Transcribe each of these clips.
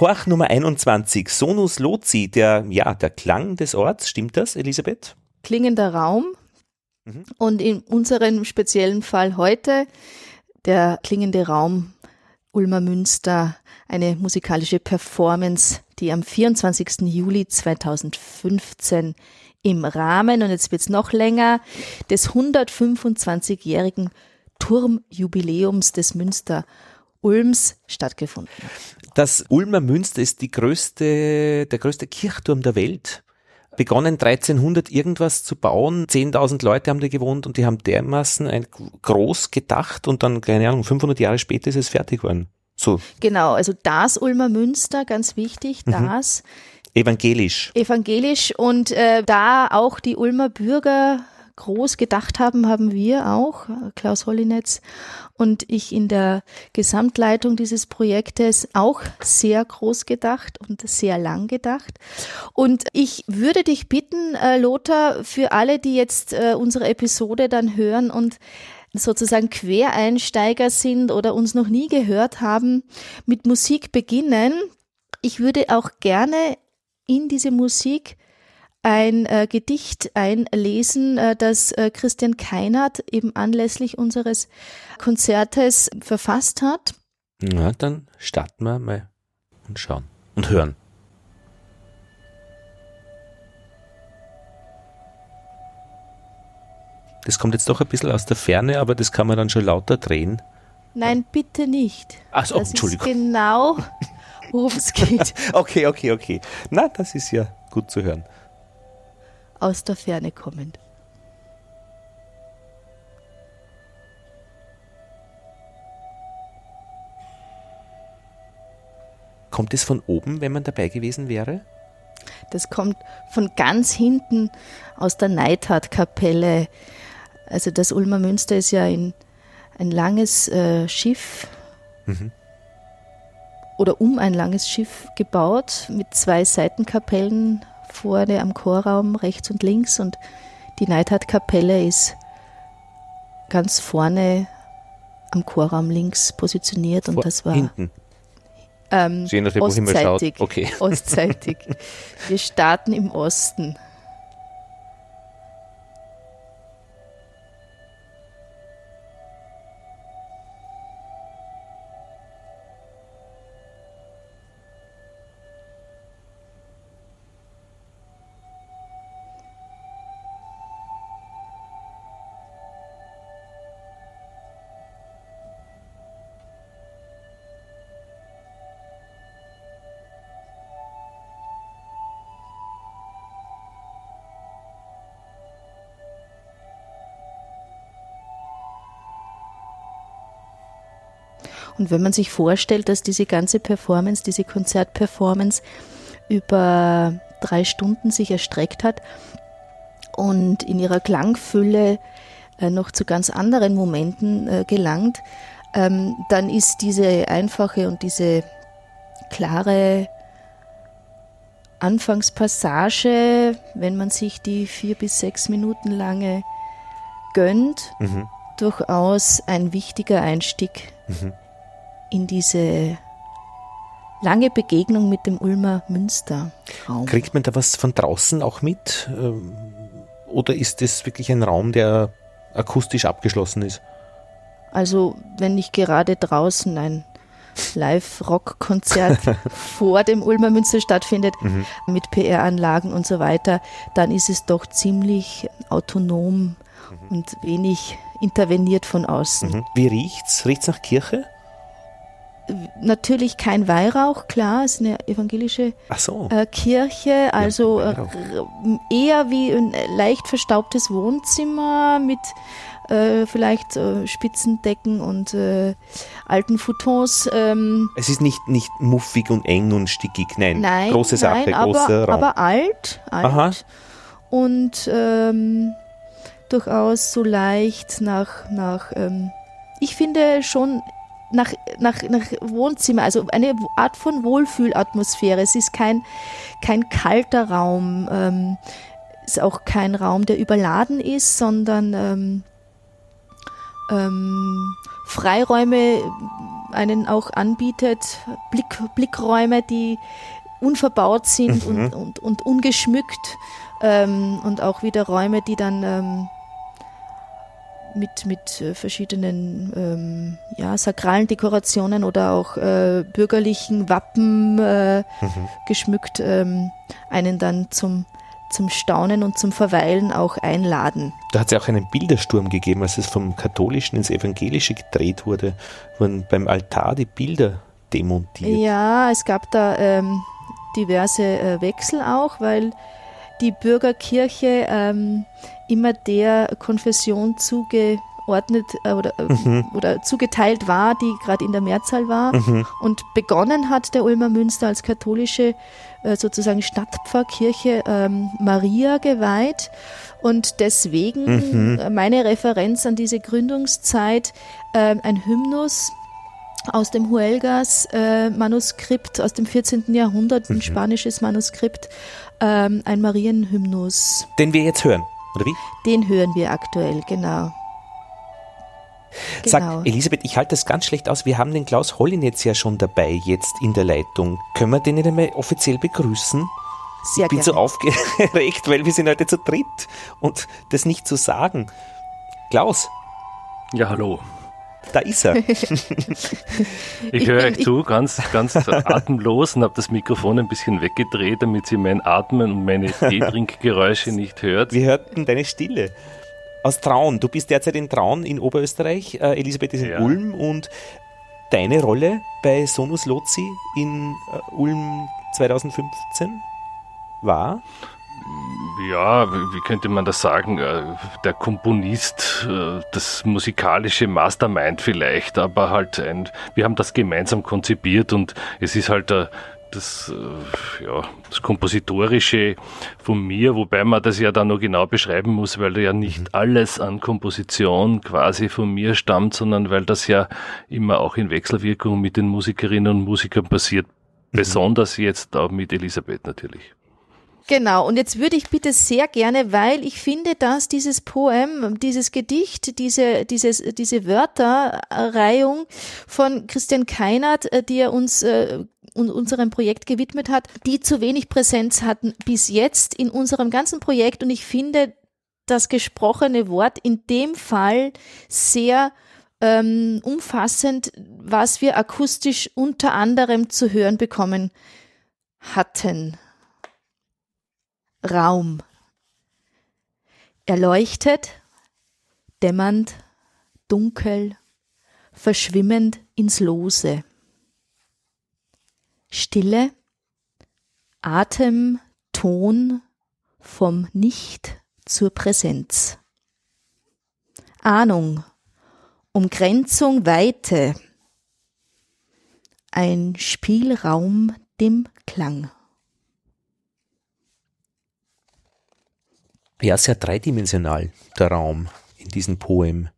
Horch Nummer 21, Sonus Lozi, der, ja, der Klang des Orts, stimmt das, Elisabeth? Klingender Raum. Mhm. Und in unserem speziellen Fall heute der klingende Raum Ulmer Münster, eine musikalische Performance, die am 24. Juli 2015 im Rahmen, und jetzt wird es noch länger, des 125-jährigen Turmjubiläums des Münster Ulms stattgefunden hat. Das Ulmer Münster ist die größte, der größte Kirchturm der Welt. Begonnen 1300 irgendwas zu bauen. 10.000 Leute haben da gewohnt und die haben dermaßen ein groß gedacht und dann, keine Ahnung, 500 Jahre später ist es fertig geworden. So. Genau, also das Ulmer Münster, ganz wichtig, mhm. das. Mhm. Evangelisch. Evangelisch und äh, da auch die Ulmer Bürger groß gedacht haben, haben wir auch, Klaus Hollinetz und ich in der Gesamtleitung dieses Projektes auch sehr groß gedacht und sehr lang gedacht. Und ich würde dich bitten, äh, Lothar, für alle, die jetzt äh, unsere Episode dann hören und sozusagen Quereinsteiger sind oder uns noch nie gehört haben, mit Musik beginnen. Ich würde auch gerne in diese Musik ein äh, Gedicht einlesen, äh, das äh, Christian Keinert eben anlässlich unseres Konzertes verfasst hat. Na, dann starten wir mal und schauen und hören. Das kommt jetzt doch ein bisschen aus der Ferne, aber das kann man dann schon lauter drehen. Nein, bitte nicht. Ach so, das Entschuldigung. Ist genau, worum es geht. okay, okay, okay. Na, das ist ja gut zu hören aus der Ferne kommend. Kommt es von oben, wenn man dabei gewesen wäre? Das kommt von ganz hinten aus der Neidhardt-Kapelle. Also das Ulmer Münster ist ja ein, ein langes äh, Schiff mhm. oder um ein langes Schiff gebaut mit zwei Seitenkapellen vorne am Chorraum rechts und links und die Neidhardt-Kapelle ist ganz vorne am Chorraum links positioniert und Vor, das war hinten. Ähm, Je nachdem, ostseitig. Okay. Ostseitig. Wir starten im Osten. Und wenn man sich vorstellt, dass diese ganze Performance, diese Konzertperformance über drei Stunden sich erstreckt hat und in ihrer Klangfülle äh, noch zu ganz anderen Momenten äh, gelangt, ähm, dann ist diese einfache und diese klare Anfangspassage, wenn man sich die vier bis sechs Minuten lange gönnt, mhm. durchaus ein wichtiger Einstieg mhm in diese lange Begegnung mit dem Ulmer Münster. -Raum. Kriegt man da was von draußen auch mit? Ähm, oder ist das wirklich ein Raum, der akustisch abgeschlossen ist? Also, wenn nicht gerade draußen ein Live-Rock-Konzert vor dem Ulmer Münster stattfindet, mhm. mit PR-Anlagen und so weiter, dann ist es doch ziemlich autonom mhm. und wenig interveniert von außen. Mhm. Wie riecht's? Riecht's nach Kirche? Natürlich kein Weihrauch, klar, es ist eine evangelische so. äh, Kirche, also ja, äh, eher wie ein leicht verstaubtes Wohnzimmer mit äh, vielleicht äh, Spitzendecken und äh, alten Futons. Ähm. Es ist nicht, nicht muffig und eng und stickig, nein, nein große Sache, nein, aber, großer Raum. aber alt, alt Aha. und ähm, durchaus so leicht nach, nach ähm, ich finde schon nach, nach, nach Wohnzimmer, also eine Art von Wohlfühlatmosphäre. Es ist kein, kein kalter Raum, ähm, ist auch kein Raum, der überladen ist, sondern ähm, ähm, Freiräume einen auch anbietet, Blick, Blickräume, die unverbaut sind mhm. und, und, und ungeschmückt ähm, und auch wieder Räume, die dann ähm, mit, mit äh, verschiedenen ähm, ja, sakralen Dekorationen oder auch äh, bürgerlichen Wappen äh, mhm. geschmückt ähm, einen dann zum, zum Staunen und zum Verweilen auch einladen. Da hat es ja auch einen Bildersturm gegeben, als es vom Katholischen ins Evangelische gedreht wurde, wurden beim Altar die Bilder demontiert. Ja, es gab da ähm, diverse äh, Wechsel auch, weil die Bürgerkirche ähm, immer der Konfession zugeordnet äh, oder, äh, mhm. oder zugeteilt war, die gerade in der Mehrzahl war. Mhm. Und begonnen hat der Ulmer Münster als katholische äh, sozusagen Stadtpfarrkirche ähm, Maria geweiht. Und deswegen mhm. meine Referenz an diese Gründungszeit, äh, ein Hymnus, aus dem Huelgas äh, Manuskript aus dem 14. Jahrhundert, ein mhm. spanisches Manuskript, ähm, ein Marienhymnus. Den wir jetzt hören, oder wie? Den hören wir aktuell, genau. Sag, genau. Elisabeth, ich halte das ganz schlecht aus. Wir haben den Klaus Hollinetz ja schon dabei, jetzt in der Leitung. Können wir den nicht einmal offiziell begrüßen? Sehr ich bin gerne. so aufgeregt, weil wir sind heute zu dritt und das nicht zu sagen. Klaus. Ja, hallo. Da ist er. ich höre euch zu, ganz, ganz atemlos und habe das Mikrofon ein bisschen weggedreht, damit sie mein Atmen und meine Teetrinkgeräusche nicht hört. Wir hörten deine Stille. Aus Traun. Du bist derzeit in Traun in Oberösterreich. Äh, Elisabeth ist in ja. Ulm und deine Rolle bei Sonus Lozi in äh, Ulm 2015 war? Ja, wie könnte man das sagen, äh, der Komponist, äh, das musikalische Mastermind vielleicht, aber halt ein, wir haben das gemeinsam konzipiert und es ist halt äh, das, ja, das Kompositorische von mir, wobei man das ja dann noch genau beschreiben muss, weil ja nicht mhm. alles an Komposition quasi von mir stammt, sondern weil das ja immer auch in Wechselwirkung mit den Musikerinnen und Musikern passiert, mhm. besonders jetzt auch mit Elisabeth natürlich. Genau, und jetzt würde ich bitte sehr gerne, weil ich finde, dass dieses Poem, dieses Gedicht, diese, dieses, diese Wörterreihung von Christian Keinert, äh, die er uns äh, unserem Projekt gewidmet hat, die zu wenig Präsenz hatten bis jetzt in unserem ganzen Projekt. Und ich finde das gesprochene Wort in dem Fall sehr ähm, umfassend, was wir akustisch unter anderem zu hören bekommen hatten. Raum. Erleuchtet, dämmernd, dunkel, verschwimmend ins Lose. Stille, Atem, Ton vom Nicht zur Präsenz. Ahnung, Umgrenzung, Weite, ein Spielraum dem Klang. Ja sehr dreidimensional, der Raum in diesem Poem.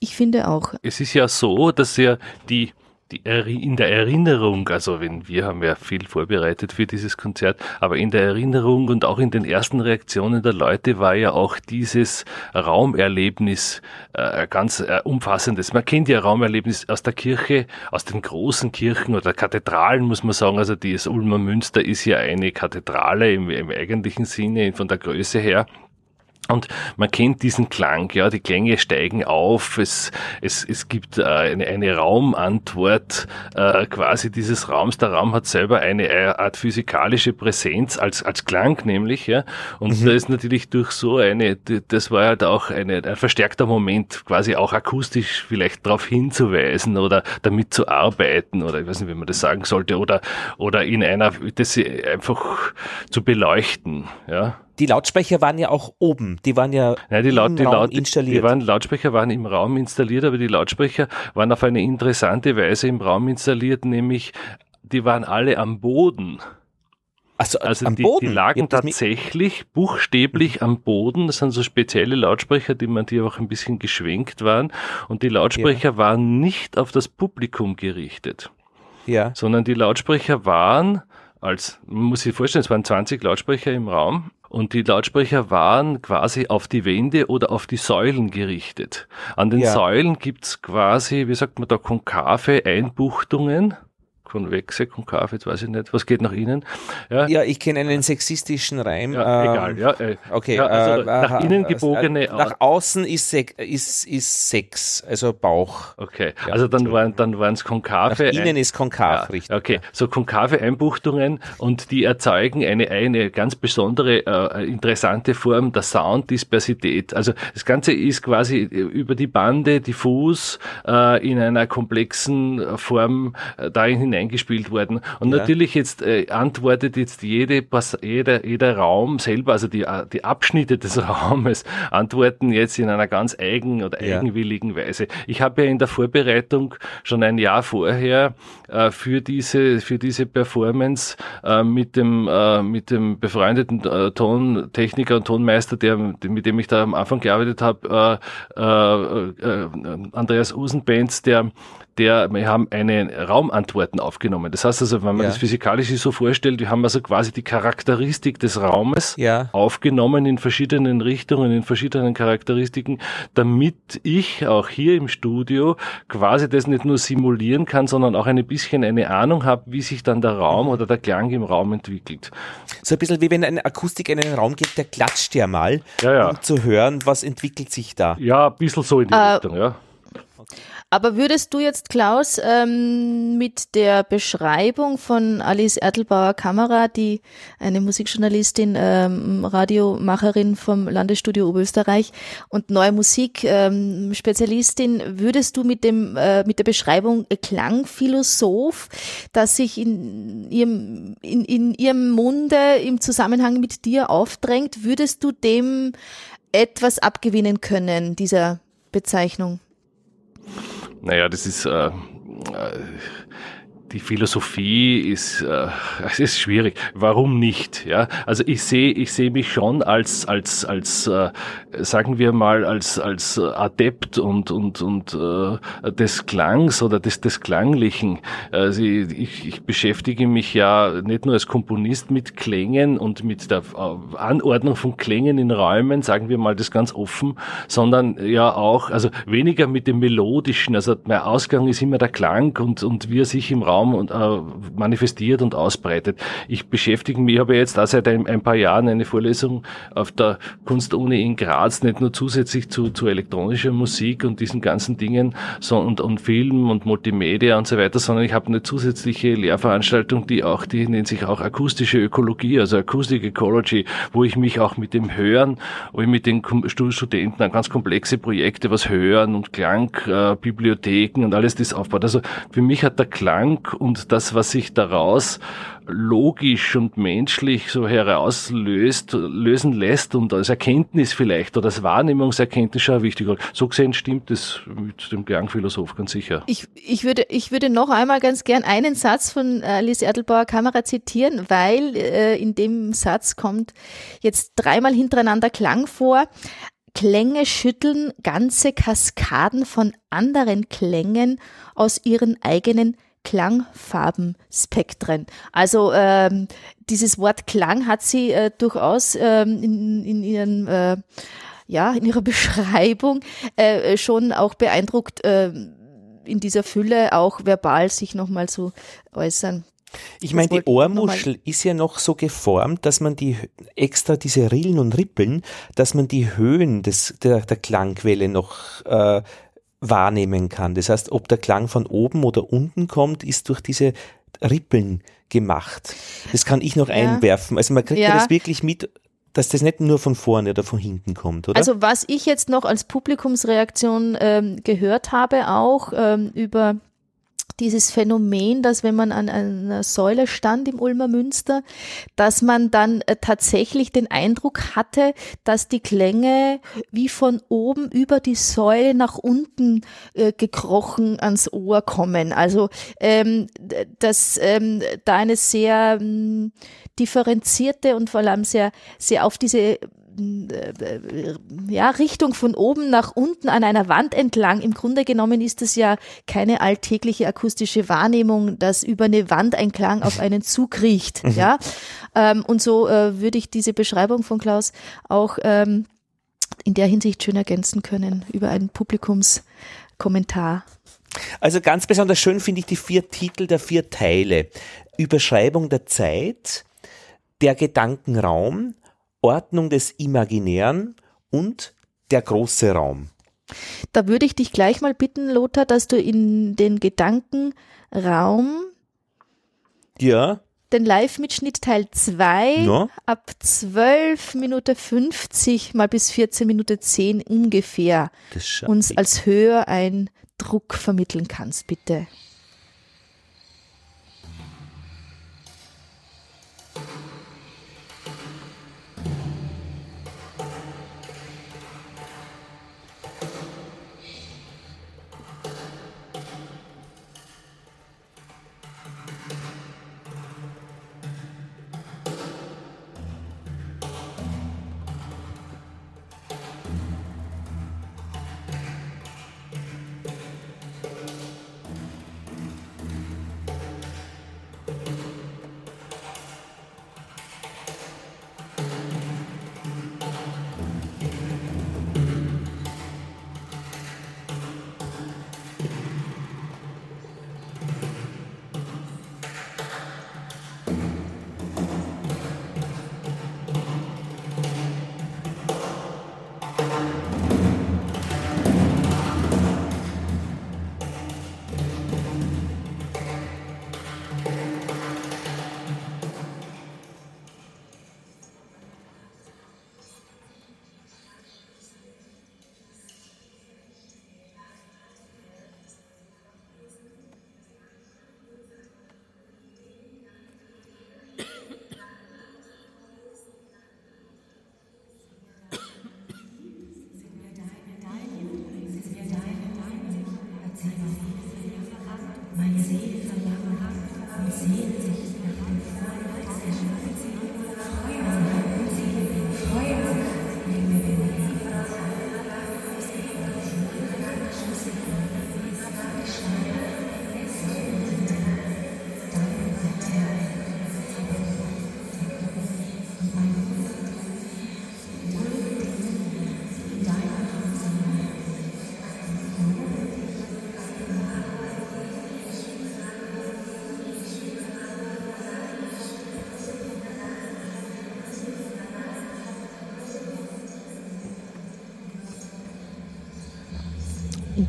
Ich finde auch. Es ist ja so, dass ja die, die in der Erinnerung, also wenn wir haben ja viel vorbereitet für dieses Konzert, aber in der Erinnerung und auch in den ersten Reaktionen der Leute war ja auch dieses Raumerlebnis äh, ganz äh, umfassendes. Man kennt ja Raumerlebnis aus der Kirche, aus den großen Kirchen oder Kathedralen, muss man sagen. Also das Ulmer Münster ist ja eine Kathedrale im, im eigentlichen Sinne von der Größe her. Und man kennt diesen Klang, ja, die Klänge steigen auf, es, es, es gibt äh, eine, eine Raumantwort äh, quasi dieses Raums. Der Raum hat selber eine Art physikalische Präsenz als, als Klang nämlich, ja. Und mhm. da ist natürlich durch so eine, das war halt auch eine, ein verstärkter Moment, quasi auch akustisch vielleicht darauf hinzuweisen oder damit zu arbeiten oder ich weiß nicht, wie man das sagen sollte oder, oder in einer, das einfach zu beleuchten, ja die Lautsprecher waren ja auch oben, die waren ja Nein, die Laut, im die Raum Laut, installiert. Die waren, Lautsprecher waren im Raum installiert, aber die Lautsprecher waren auf eine interessante Weise im Raum installiert, nämlich die waren alle am Boden. Also, also am die, Boden? die lagen tatsächlich buchstäblich am Boden. Das sind so spezielle Lautsprecher, die man die auch ein bisschen geschwenkt waren. Und die Lautsprecher ja. waren nicht auf das Publikum gerichtet. Ja. Sondern die Lautsprecher waren als, man muss sich vorstellen, es waren 20 Lautsprecher im Raum und die Lautsprecher waren quasi auf die Wände oder auf die Säulen gerichtet. An den ja. Säulen gibt's quasi, wie sagt man da, konkave Einbuchtungen konvexe, konkav, jetzt weiß ich nicht, was geht nach innen? Ja, ja ich kenne einen sexistischen Reim. Ja, ähm, egal, ja. Äh, okay, ja, also äh, nach äh, innen gebogene. Äh, nach außen ist, ist, ist Sex, also Bauch. Okay, ja, also dann waren dann es konkave. Nach innen ist konkav, richtig. Okay, so konkave Einbuchtungen und die erzeugen eine, eine ganz besondere, äh, interessante Form der Sounddispersität. Also das Ganze ist quasi über die Bande diffus äh, in einer komplexen Form äh, dahin hinein eingespielt worden. Und ja. natürlich jetzt äh, antwortet jetzt jede, jeder, jeder Raum selber, also die, äh, die Abschnitte des Raumes, antworten jetzt in einer ganz eigen oder eigenwilligen ja. Weise. Ich habe ja in der Vorbereitung schon ein Jahr vorher äh, für diese, für diese Performance äh, mit dem, äh, mit dem befreundeten äh, Tontechniker und Tonmeister, der, mit dem ich da am Anfang gearbeitet habe, äh, Andreas Usenbenz, der der, wir haben eine Raumantworten aufgenommen. Das heißt also, wenn man ja. das physikalisch so vorstellt, wir haben also quasi die Charakteristik des Raumes ja. aufgenommen in verschiedenen Richtungen, in verschiedenen Charakteristiken, damit ich auch hier im Studio quasi das nicht nur simulieren kann, sondern auch ein bisschen eine Ahnung habe, wie sich dann der Raum oder der Klang im Raum entwickelt. So ein bisschen wie wenn eine Akustik in einen Raum geht, der klatscht ja mal, ja, um zu hören, was entwickelt sich da. Ja, ein bisschen so in die uh, Richtung, ja. Aber würdest du jetzt, Klaus, ähm, mit der Beschreibung von Alice Ertelbauer Kamera, die eine Musikjournalistin, ähm, Radiomacherin vom Landesstudio Oberösterreich und neue Musik ähm, Spezialistin, würdest du mit dem äh, mit der Beschreibung Klangphilosoph, dass sich in ihrem in, in ihrem Munde im Zusammenhang mit dir aufdrängt, würdest du dem etwas abgewinnen können dieser Bezeichnung? Naja, das ist äh, äh die Philosophie ist, äh, es ist schwierig. Warum nicht? Ja, also ich sehe, ich sehe mich schon als als als äh, sagen wir mal als als Adept und und und äh, des Klangs oder des des Klanglichen. Also ich, ich beschäftige mich ja nicht nur als Komponist mit Klängen und mit der äh, Anordnung von Klängen in Räumen, sagen wir mal das ganz offen, sondern ja auch also weniger mit dem melodischen. Also mein Ausgang ist immer der Klang und und wie er sich im Raum Raum und, äh, manifestiert und ausbreitet. Ich beschäftige mich, ich habe jetzt da seit ein, ein, paar Jahren eine Vorlesung auf der Kunstuni in Graz, nicht nur zusätzlich zu, zu elektronischer Musik und diesen ganzen Dingen so, und, und Film und Multimedia und so weiter, sondern ich habe eine zusätzliche Lehrveranstaltung, die auch, die nennt sich auch akustische Ökologie, also Acoustic Ecology, wo ich mich auch mit dem Hören, wo mit den Studenten an ganz komplexe Projekte, was Hören und Klang, äh, Bibliotheken und alles das aufbaut. Also für mich hat der Klang und das, was sich daraus logisch und menschlich so herauslöst, lösen lässt und als Erkenntnis vielleicht oder als Wahrnehmungserkenntnis schon wichtig. So gesehen stimmt es mit dem Klangphilosoph ganz sicher. Ich, ich, würde, ich würde noch einmal ganz gern einen Satz von äh, Alice Erdelbauer Kamera zitieren, weil äh, in dem Satz kommt jetzt dreimal hintereinander Klang vor. Klänge schütteln ganze Kaskaden von anderen Klängen aus ihren eigenen Klangfarbenspektren. Also ähm, dieses Wort Klang hat sie äh, durchaus ähm, in, in ihren äh, ja in ihrer Beschreibung äh, schon auch beeindruckt äh, in dieser Fülle auch verbal sich nochmal zu äußern. Ich meine, die Ohrmuschel ist ja noch so geformt, dass man die extra diese Rillen und Rippeln, dass man die Höhen des, der, der Klangquelle noch äh, wahrnehmen kann. Das heißt, ob der Klang von oben oder unten kommt, ist durch diese Rippeln gemacht. Das kann ich noch ja. einwerfen. Also man kriegt ja. ja das wirklich mit, dass das nicht nur von vorne oder von hinten kommt, oder? Also was ich jetzt noch als Publikumsreaktion ähm, gehört habe, auch ähm, über dieses Phänomen, dass wenn man an einer Säule stand im Ulmer Münster, dass man dann äh, tatsächlich den Eindruck hatte, dass die Klänge wie von oben über die Säule nach unten äh, gekrochen ans Ohr kommen. Also ähm, dass ähm, da eine sehr ähm, differenzierte und vor allem sehr sehr auf diese ja, Richtung von oben nach unten an einer Wand entlang. Im Grunde genommen ist es ja keine alltägliche akustische Wahrnehmung, dass über eine Wand ein Klang auf einen Zug riecht. Mhm. ja, ähm, und so äh, würde ich diese Beschreibung von Klaus auch ähm, in der Hinsicht schön ergänzen können über einen Publikumskommentar. Also ganz besonders schön finde ich die vier Titel der vier Teile. Überschreibung der Zeit, der Gedankenraum, Ordnung des Imaginären und der große Raum. Da würde ich dich gleich mal bitten, Lothar, dass du in den Gedankenraum ja. den Live-Mitschnitt Teil 2 ja. ab 12 Minute 50 mal bis 14 Minute 10 ungefähr uns als Höreindruck vermitteln kannst, bitte.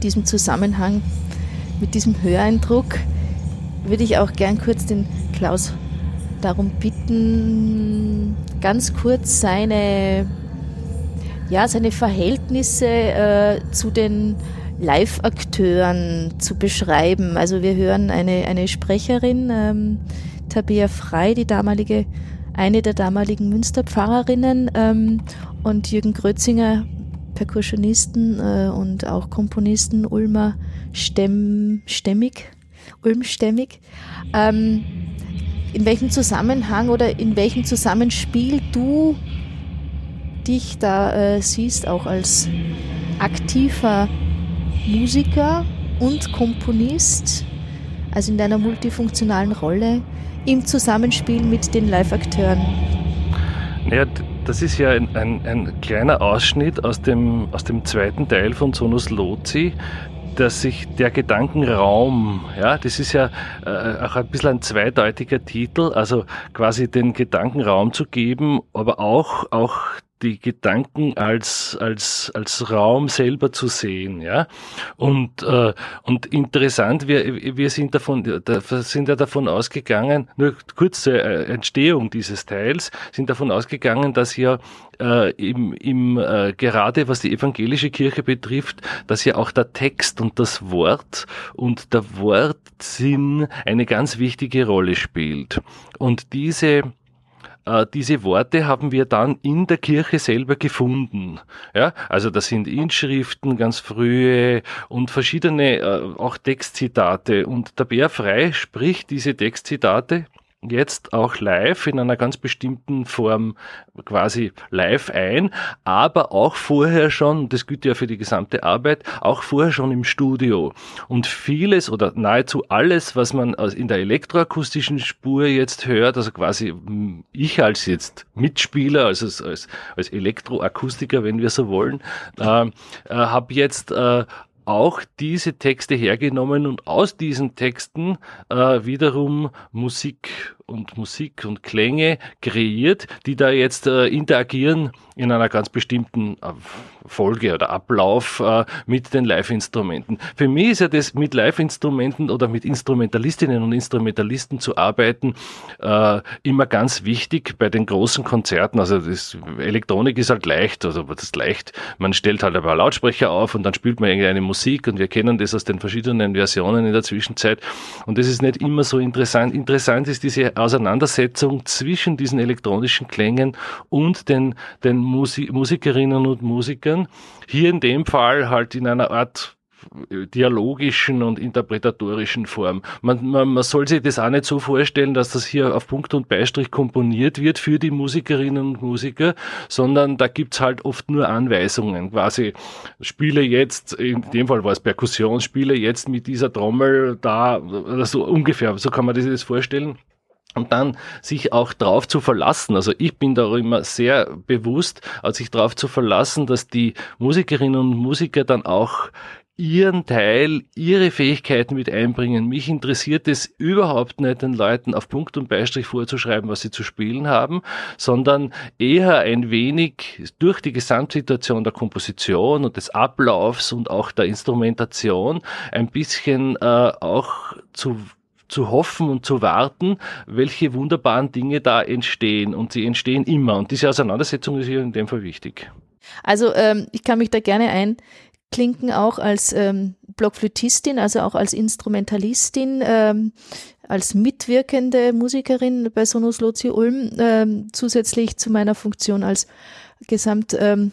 Diesem Zusammenhang mit diesem Höreindruck würde ich auch gern kurz den Klaus darum bitten, ganz kurz seine, ja, seine Verhältnisse äh, zu den Live-Akteuren zu beschreiben. Also wir hören eine, eine Sprecherin, ähm, Tabea Frei, die damalige, eine der damaligen Münsterpfarrerinnen ähm, und Jürgen Grötzinger Percussionisten äh, und auch Komponisten Ulmer Stemm, Stemmig, Ulmstämmig. Ähm, in welchem Zusammenhang oder in welchem Zusammenspiel du dich da äh, siehst, auch als aktiver Musiker und Komponist, also in deiner multifunktionalen Rolle im Zusammenspiel mit den Live-Akteuren? Ja, das ist ja ein, ein, ein, kleiner Ausschnitt aus dem, aus dem zweiten Teil von Sonus Lozi, dass sich der Gedankenraum, ja, das ist ja äh, auch ein bisschen ein zweideutiger Titel, also quasi den Gedankenraum zu geben, aber auch, auch die Gedanken als, als, als Raum selber zu sehen, ja. Und, äh, und interessant, wir, wir sind davon, sind ja davon ausgegangen, nur kurz zur äh, Entstehung dieses Teils, sind davon ausgegangen, dass ja äh, im, im äh, gerade was die evangelische Kirche betrifft, dass ja auch der Text und das Wort und der Wortsinn eine ganz wichtige Rolle spielt. Und diese diese Worte haben wir dann in der Kirche selber gefunden. Ja, also das sind Inschriften, ganz frühe und verschiedene äh, auch Textzitate. Und der Bär Frei spricht diese Textzitate jetzt auch live in einer ganz bestimmten Form quasi live ein, aber auch vorher schon, das gilt ja für die gesamte Arbeit, auch vorher schon im Studio. Und vieles oder nahezu alles, was man in der elektroakustischen Spur jetzt hört, also quasi ich als jetzt Mitspieler, also als, als Elektroakustiker, wenn wir so wollen, äh, äh, habe jetzt äh, auch diese Texte hergenommen und aus diesen Texten äh, wiederum Musik und Musik und Klänge kreiert, die da jetzt äh, interagieren in einer ganz bestimmten äh, Folge oder Ablauf äh, mit den Live-Instrumenten. Für mich ist ja das mit Live-Instrumenten oder mit Instrumentalistinnen und Instrumentalisten zu arbeiten äh, immer ganz wichtig bei den großen Konzerten. Also das Elektronik ist halt leicht, also das ist leicht. Man stellt halt ein paar Lautsprecher auf und dann spielt man irgendeine Musik und wir kennen das aus den verschiedenen Versionen in der Zwischenzeit. Und das ist nicht immer so interessant. Interessant ist diese Auseinandersetzung zwischen diesen elektronischen Klängen und den, den Musi Musikerinnen und Musikern. Hier in dem Fall halt in einer Art dialogischen und interpretatorischen Form. Man, man, man soll sich das auch nicht so vorstellen, dass das hier auf Punkt und Beistrich komponiert wird für die Musikerinnen und Musiker, sondern da gibt's halt oft nur Anweisungen. Quasi spiele jetzt, in dem Fall war es Perkussion, spiele jetzt mit dieser Trommel da, oder so ungefähr, so kann man sich das vorstellen und dann sich auch darauf zu verlassen. Also ich bin da immer sehr bewusst, als sich darauf zu verlassen, dass die Musikerinnen und Musiker dann auch ihren Teil, ihre Fähigkeiten mit einbringen. Mich interessiert es überhaupt nicht, den Leuten auf Punkt und Beistrich vorzuschreiben, was sie zu spielen haben, sondern eher ein wenig durch die Gesamtsituation der Komposition und des Ablaufs und auch der Instrumentation ein bisschen äh, auch zu zu hoffen und zu warten, welche wunderbaren Dinge da entstehen. Und sie entstehen immer. Und diese Auseinandersetzung ist hier in dem Fall wichtig. Also ähm, ich kann mich da gerne einklinken, auch als ähm, Blockflötistin, also auch als Instrumentalistin, ähm, als mitwirkende Musikerin bei Sonus Lozi Ulm, ähm, zusätzlich zu meiner Funktion als Gesamt ähm,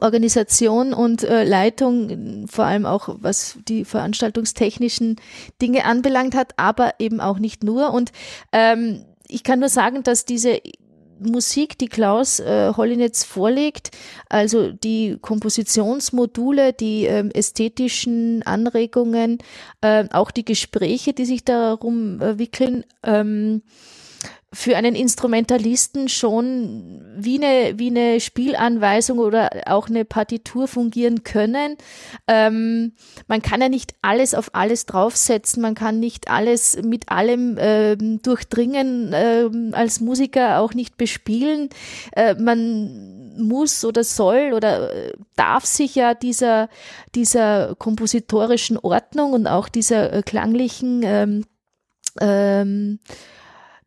Organisation und äh, Leitung, vor allem auch was die veranstaltungstechnischen Dinge anbelangt hat, aber eben auch nicht nur. Und ähm, ich kann nur sagen, dass diese Musik, die Klaus äh, Hollinetz vorlegt, also die Kompositionsmodule, die ähm, ästhetischen Anregungen, äh, auch die Gespräche, die sich darum äh, wickeln, ähm, für einen Instrumentalisten schon wie eine, wie eine Spielanweisung oder auch eine Partitur fungieren können. Ähm, man kann ja nicht alles auf alles draufsetzen, man kann nicht alles mit allem ähm, durchdringen, ähm, als Musiker auch nicht bespielen. Äh, man muss oder soll oder äh, darf sich ja dieser, dieser kompositorischen Ordnung und auch dieser äh, klanglichen ähm, ähm,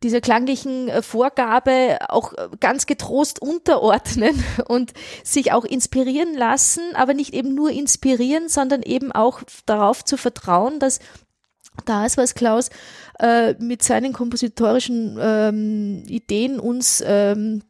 dieser klanglichen äh, Vorgabe auch äh, ganz getrost unterordnen und sich auch inspirieren lassen, aber nicht eben nur inspirieren, sondern eben auch darauf zu vertrauen, dass das, was Klaus äh, mit seinen kompositorischen ähm, Ideen uns ähm,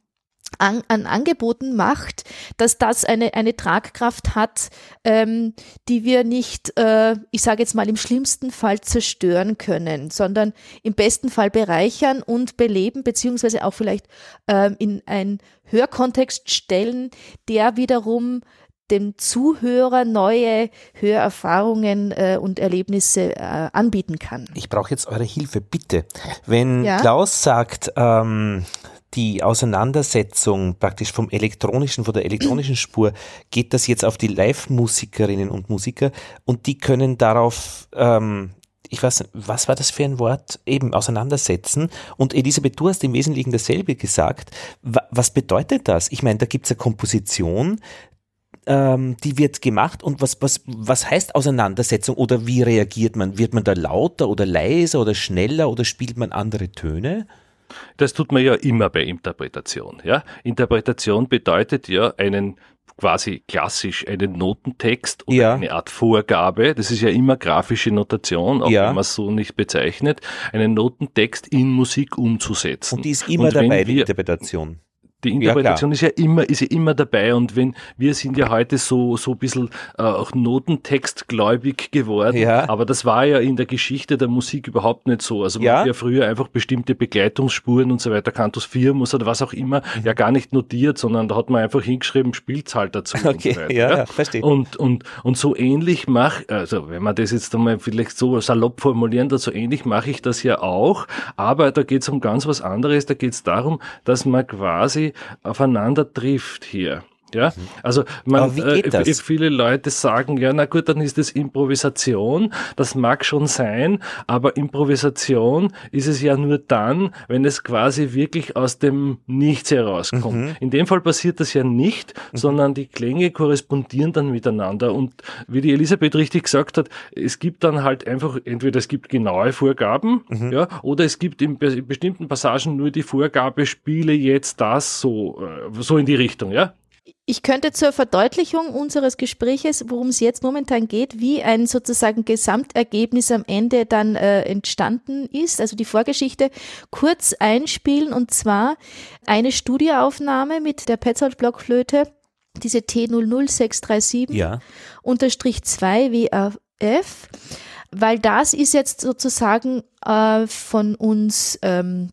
an, an Angeboten macht, dass das eine, eine Tragkraft hat, ähm, die wir nicht, äh, ich sage jetzt mal im schlimmsten Fall zerstören können, sondern im besten Fall bereichern und beleben, beziehungsweise auch vielleicht ähm, in einen Hörkontext stellen, der wiederum dem Zuhörer neue Hörerfahrungen äh, und Erlebnisse äh, anbieten kann. Ich brauche jetzt eure Hilfe, bitte. Wenn ja? Klaus sagt, ähm, die Auseinandersetzung praktisch vom elektronischen, von der elektronischen Spur, geht das jetzt auf die Live-Musikerinnen und Musiker und die können darauf, ähm, ich weiß nicht, was war das für ein Wort, eben auseinandersetzen. Und Elisabeth, du hast im Wesentlichen dasselbe gesagt. Was bedeutet das? Ich meine, da gibt es eine Komposition, ähm, die wird gemacht und was, was, was heißt Auseinandersetzung oder wie reagiert man? Wird man da lauter oder leiser oder schneller oder spielt man andere Töne? Das tut man ja immer bei Interpretation. Ja? Interpretation bedeutet ja einen quasi klassisch einen Notentext oder ja. eine Art Vorgabe. Das ist ja immer grafische Notation, auch ja. wenn man es so nicht bezeichnet, einen Notentext in Musik umzusetzen. Und die ist immer dabei, die Interpretation Die Interpretation ja, ist ja immer, ist ja immer dabei und wenn, wir sind ja heute so, so ein bisschen äh, auch Notentextgläubig geworden, ja. aber das war ja in der Geschichte der Musik überhaupt nicht so. Also man ja. hat ja früher einfach bestimmte Begleitungsspuren und so weiter, Cantus Firmus oder was auch immer, mhm. ja gar nicht notiert, sondern da hat man einfach hingeschrieben, spielt's halt dazu. Okay, so weiter, ja, ja, verstehe. Und, und, und so ähnlich macht, also wenn man das jetzt einmal vielleicht so salopp formulieren, so ähnlich mache ich das ja auch, aber da geht es um ganz was anderes, da geht es darum, dass man quasi aufeinander trifft hier. Ja, also man, äh, viele Leute sagen, ja, na gut, dann ist es Improvisation. Das mag schon sein, aber Improvisation ist es ja nur dann, wenn es quasi wirklich aus dem Nichts herauskommt. Mhm. In dem Fall passiert das ja nicht, mhm. sondern die Klänge korrespondieren dann miteinander. Und wie die Elisabeth richtig gesagt hat, es gibt dann halt einfach, entweder es gibt genaue Vorgaben, mhm. ja, oder es gibt in, in bestimmten Passagen nur die Vorgabe, spiele jetzt das so, äh, so in die Richtung, ja. Ich könnte zur Verdeutlichung unseres Gespräches, worum es jetzt momentan geht, wie ein sozusagen Gesamtergebnis am Ende dann äh, entstanden ist, also die Vorgeschichte, kurz einspielen und zwar eine Studioaufnahme mit der Petzold-Blockflöte, diese T00637 ja. unterstrich 2 WAF, weil das ist jetzt sozusagen äh, von uns ähm,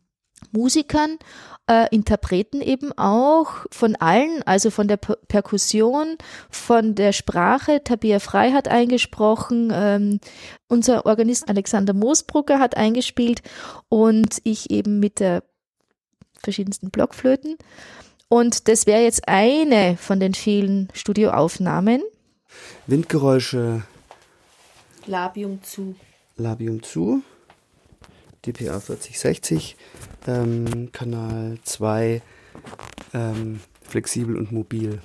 Musikern äh, Interpreten eben auch von allen, also von der per Perkussion, von der Sprache. Tabia Frei hat eingesprochen, ähm, unser Organist Alexander Moosbrucker hat eingespielt und ich eben mit der verschiedensten Blockflöten. Und das wäre jetzt eine von den vielen Studioaufnahmen. Windgeräusche. Labium zu. Labium zu. DPA 4060 ähm, Kanal 2 ähm, flexibel und mobil.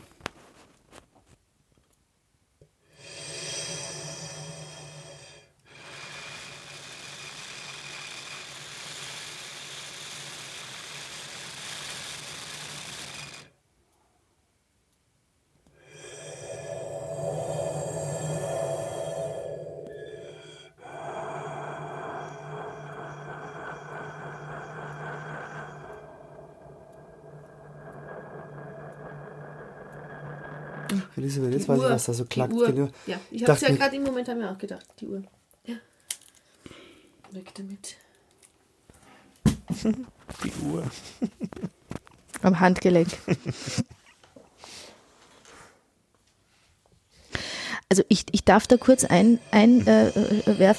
Elisabeth, jetzt weiß ich, was da so klackt. Uhr. Genau. Ja, ich habe es ja gerade im Moment haben wir auch gedacht, die Uhr. Ja. Weg damit. Die Uhr. Am Handgelenk. Also ich, ich darf da kurz einwerfen. Ein, äh, äh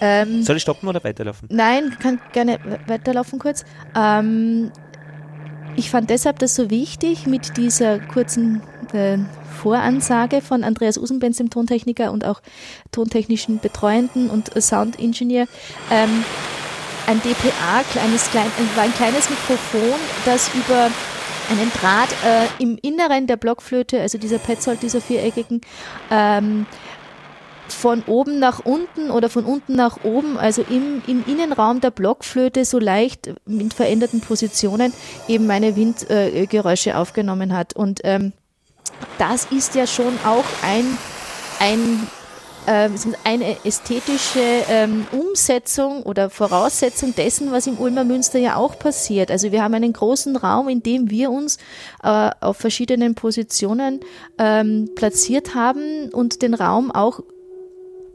ähm, Soll ich stoppen oder weiterlaufen? Nein, kann gerne weiterlaufen kurz. Ähm, ich fand deshalb das so wichtig mit dieser kurzen äh, Voransage von Andreas Usenbenz, dem Tontechniker und auch tontechnischen Betreuenden und Soundingenieur. Ähm, ein DPA, kleines, klein, war ein kleines Mikrofon, das über einen Draht äh, im Inneren der Blockflöte, also dieser Petzold, dieser viereckigen, ähm, von oben nach unten oder von unten nach oben, also im, im Innenraum der Blockflöte so leicht mit veränderten Positionen eben meine Windgeräusche äh, aufgenommen hat. Und ähm, das ist ja schon auch ein, ein äh, eine ästhetische ähm, Umsetzung oder Voraussetzung dessen, was im Ulmer Münster ja auch passiert. Also wir haben einen großen Raum, in dem wir uns äh, auf verschiedenen Positionen ähm, platziert haben und den Raum auch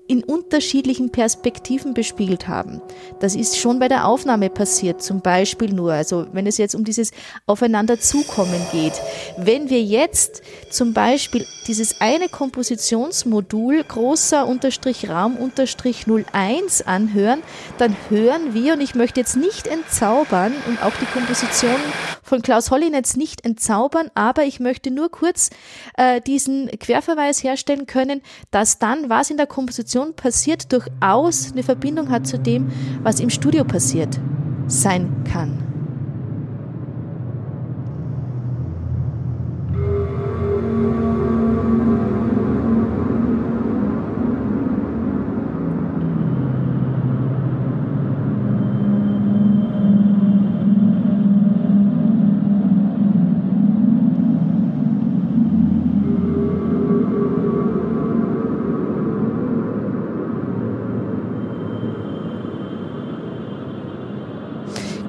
in unterschiedlichen Perspektiven bespielt haben. Das ist schon bei der Aufnahme passiert, zum Beispiel nur, also wenn es jetzt um dieses Aufeinanderzukommen geht. Wenn wir jetzt zum Beispiel dieses eine Kompositionsmodul großer Unterstrich Raum Unterstrich 01 anhören, dann hören wir, und ich möchte jetzt nicht entzaubern und auch die Komposition von Klaus Hollinetz nicht entzaubern, aber ich möchte nur kurz äh, diesen Querverweis herstellen können, dass dann, was in der Komposition passiert, durchaus eine Verbindung hat zu dem, was im Studio passiert sein kann.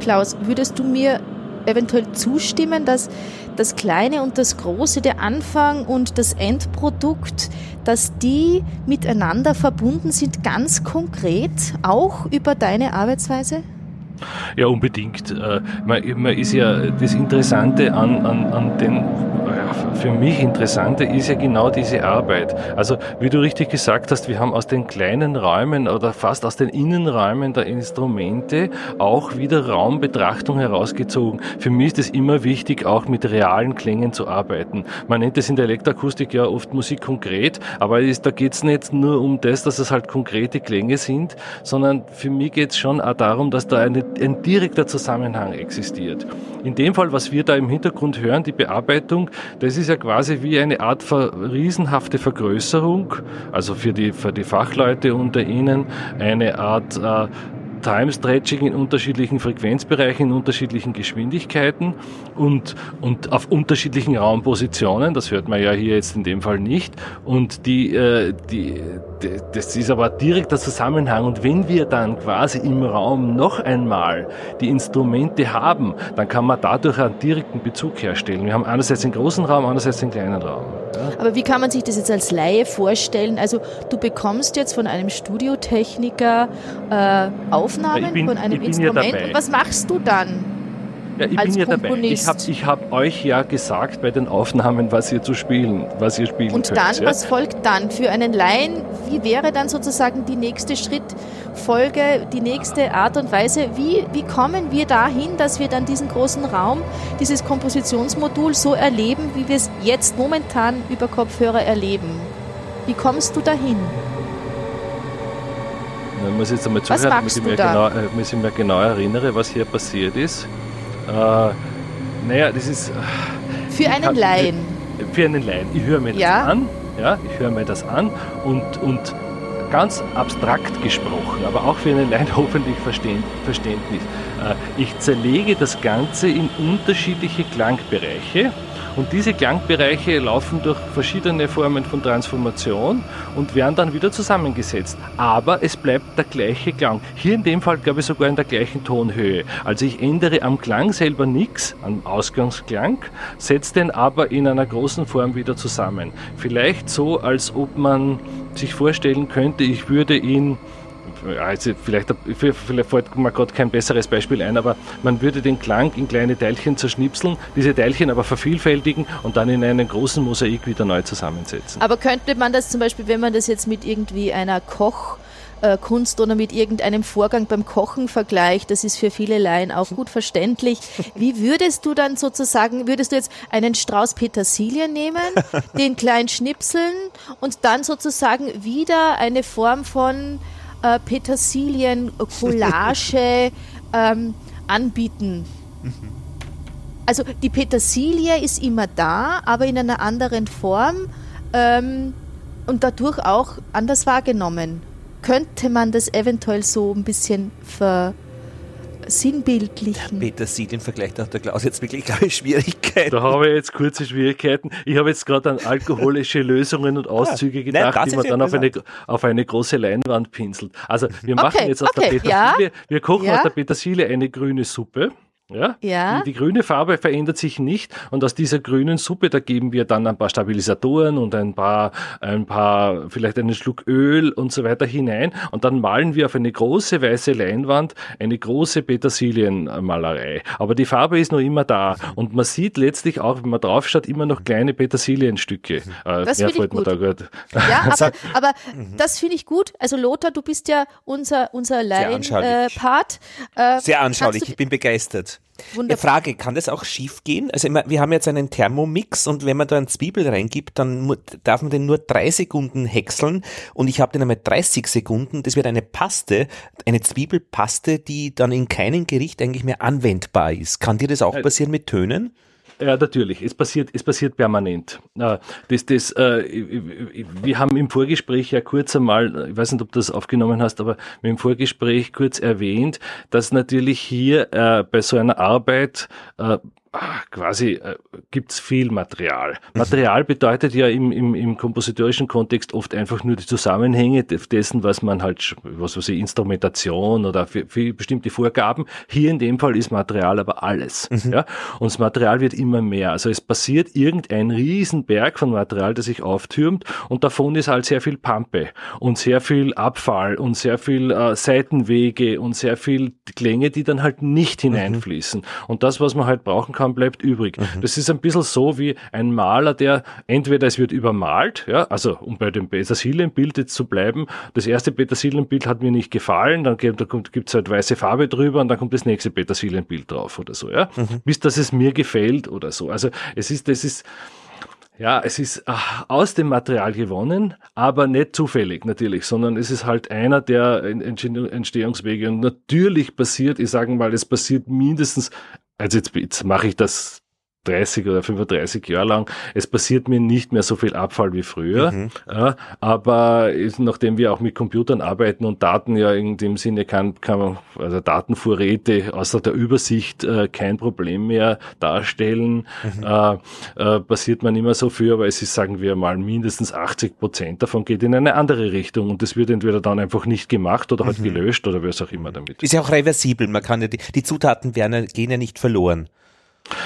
Klaus, würdest du mir eventuell zustimmen, dass das Kleine und das Große, der Anfang und das Endprodukt, dass die miteinander verbunden sind, ganz konkret, auch über deine Arbeitsweise? Ja, unbedingt. Äh, man, ist ja das Interessante an, an, an den für mich Interessante ist ja genau diese Arbeit. Also wie du richtig gesagt hast, wir haben aus den kleinen Räumen oder fast aus den Innenräumen der Instrumente auch wieder Raumbetrachtung herausgezogen. Für mich ist es immer wichtig, auch mit realen Klängen zu arbeiten. Man nennt es in der Elektroakustik ja oft Musik konkret, aber da geht es nicht nur um das, dass es halt konkrete Klänge sind, sondern für mich geht es schon auch darum, dass da eine, ein direkter Zusammenhang existiert. In dem Fall, was wir da im Hintergrund hören, die Bearbeitung, das ist ja quasi wie eine Art riesenhafte Vergrößerung, also für die, für die Fachleute unter Ihnen eine Art äh, Time Stretching in unterschiedlichen Frequenzbereichen, in unterschiedlichen Geschwindigkeiten und, und auf unterschiedlichen Raumpositionen. Das hört man ja hier jetzt in dem Fall nicht. Und die, äh, die, das ist aber direkter Zusammenhang. Und wenn wir dann quasi im Raum noch einmal die Instrumente haben, dann kann man dadurch einen direkten Bezug herstellen. Wir haben einerseits den großen Raum, andererseits den kleinen Raum. Ja. Aber wie kann man sich das jetzt als Laie vorstellen? Also du bekommst jetzt von einem Studiotechniker äh, Aufnahmen bin, von einem Instrument. Ja und was machst du dann? Ja, ich bin ja Komponist. dabei. Ich habe ich hab euch ja gesagt bei den Aufnahmen, was ihr zu spielen, was ihr spielen Und könnt. Und dann, ja? was folgt dann? Für einen Laien, wie wäre dann sozusagen die nächste Schrittfolge, die nächste Art und Weise? Wie, wie kommen wir dahin, dass wir dann diesen großen Raum, dieses Kompositionsmodul so erleben, wie wir es jetzt momentan über Kopfhörer erleben? Wie kommst du dahin? Man muss jetzt einmal zuhören, damit ich, mir genau, äh, ich mir genau erinnere, was hier passiert ist. Äh, naja, das ist. Äh, für einen Laien. Für einen Laien. Ich höre mir ja. das an. Ja, ich höre mir das an und, und ganz abstrakt gesprochen, aber auch für einen Laien hoffentlich Verständnis. Äh, ich zerlege das Ganze in unterschiedliche Klangbereiche und diese Klangbereiche laufen durch verschiedene Formen von Transformation und werden dann wieder zusammengesetzt. Aber es bleibt der gleiche Klang. Hier in dem Fall, glaube ich, sogar in der gleichen Tonhöhe. Also ich ändere am Klang selber nichts, am Ausgangsklang, setze den aber in einer großen Form wieder zusammen. Vielleicht so, als ob man sich vorstellen könnte, ich würde ihn also vielleicht, vielleicht fällt mir gerade kein besseres Beispiel ein, aber man würde den Klang in kleine Teilchen zerschnipseln, diese Teilchen aber vervielfältigen und dann in einen großen Mosaik wieder neu zusammensetzen. Aber könnte man das zum Beispiel, wenn man das jetzt mit irgendwie einer Koch äh, Kunst oder mit irgendeinem Vorgang beim Kochen vergleicht, das ist für viele Laien auch gut verständlich. Wie würdest du dann sozusagen, würdest du jetzt einen Strauß Petersilie nehmen, den klein schnipseln und dann sozusagen wieder eine Form von äh, Petersilien-Collage ähm, anbieten. Also die Petersilie ist immer da, aber in einer anderen Form ähm, und dadurch auch anders wahrgenommen. Könnte man das eventuell so ein bisschen ver sinnbildlichen. Petersilien vergleicht auch der Klaus jetzt wirklich, glaube ich, Schwierigkeiten. Da habe ich jetzt kurze Schwierigkeiten. Ich habe jetzt gerade an alkoholische Lösungen und Auszüge gedacht, Nein, die man dann auf eine, auf eine große Leinwand pinselt. Also wir machen okay, jetzt aus okay, der Petersilie, ja, wir kochen ja. aus der Petersilie eine grüne Suppe. Ja? ja. Die, grüne Farbe verändert sich nicht und aus dieser grünen Suppe, da geben wir dann ein paar Stabilisatoren und ein paar, ein paar, vielleicht einen Schluck Öl und so weiter hinein und dann malen wir auf eine große weiße Leinwand eine große Petersilienmalerei. Aber die Farbe ist noch immer da und man sieht letztlich auch, wenn man draufschaut, immer noch kleine Petersilienstücke. Äh, das finde ich gut. Da gut. Ja, aber, aber das finde ich gut. Also Lothar, du bist ja unser, unser Laien-Part. Äh, Sehr anschaulich, ich bin begeistert. Wunderbar. Frage, kann das auch schief gehen? Also wir haben jetzt einen Thermomix und wenn man da einen Zwiebel reingibt, dann darf man den nur drei Sekunden häckseln und ich habe den einmal 30 Sekunden. Das wird eine Paste, eine Zwiebelpaste, die dann in keinem Gericht eigentlich mehr anwendbar ist. Kann dir das auch äh, passieren mit Tönen? Ja, natürlich. Es passiert, es passiert permanent. Das, das, äh, wir haben im Vorgespräch ja kurz einmal, ich weiß nicht, ob du das aufgenommen hast, aber im Vorgespräch kurz erwähnt, dass natürlich hier äh, bei so einer Arbeit äh, quasi äh, gibt's viel Material. Material bedeutet ja im, im, im kompositorischen Kontext oft einfach nur die Zusammenhänge dessen, was man halt, was weiß ich, Instrumentation oder für, für bestimmte Vorgaben. Hier in dem Fall ist Material aber alles. Mhm. Ja? Und das Material wird immer mehr. Also es passiert irgendein Riesenberg von Material, das sich auftürmt und davon ist halt sehr viel Pampe und sehr viel Abfall und sehr viel äh, Seitenwege und sehr viel Klänge, die dann halt nicht mhm. hineinfließen. Mhm. Und das, was man halt brauchen kann, bleibt übrig. Mhm. Das ist ein bisschen so wie ein Maler, der entweder es wird übermalt, ja, also um bei dem Petersilienbild jetzt zu bleiben, das erste Petersilienbild hat mir nicht gefallen, dann gibt es halt weiße Farbe drüber und dann kommt das nächste Petersilienbild drauf oder so, ja. Mhm. Bis dass es mir gefällt oder so. Also es ist, das ist, ja, es ist ach, aus dem Material gewonnen, aber nicht zufällig natürlich, sondern es ist halt einer der Entstehungswege. Und natürlich passiert, ich sage mal, es passiert mindestens, also jetzt, jetzt mache ich das 30 oder 35 Jahre lang. Es passiert mir nicht mehr so viel Abfall wie früher. Mhm. Ja, aber nachdem wir auch mit Computern arbeiten und Daten ja in dem Sinne kann, kann man, also Datenvorräte außer der Übersicht äh, kein Problem mehr darstellen, mhm. äh, äh, passiert man immer so viel, aber es ist, sagen wir mal, mindestens 80 Prozent davon geht in eine andere Richtung und das wird entweder dann einfach nicht gemacht oder halt mhm. gelöscht oder was auch immer damit. Ist ja auch reversibel, man kann ja die, die Zutaten werden, gehen ja nicht verloren.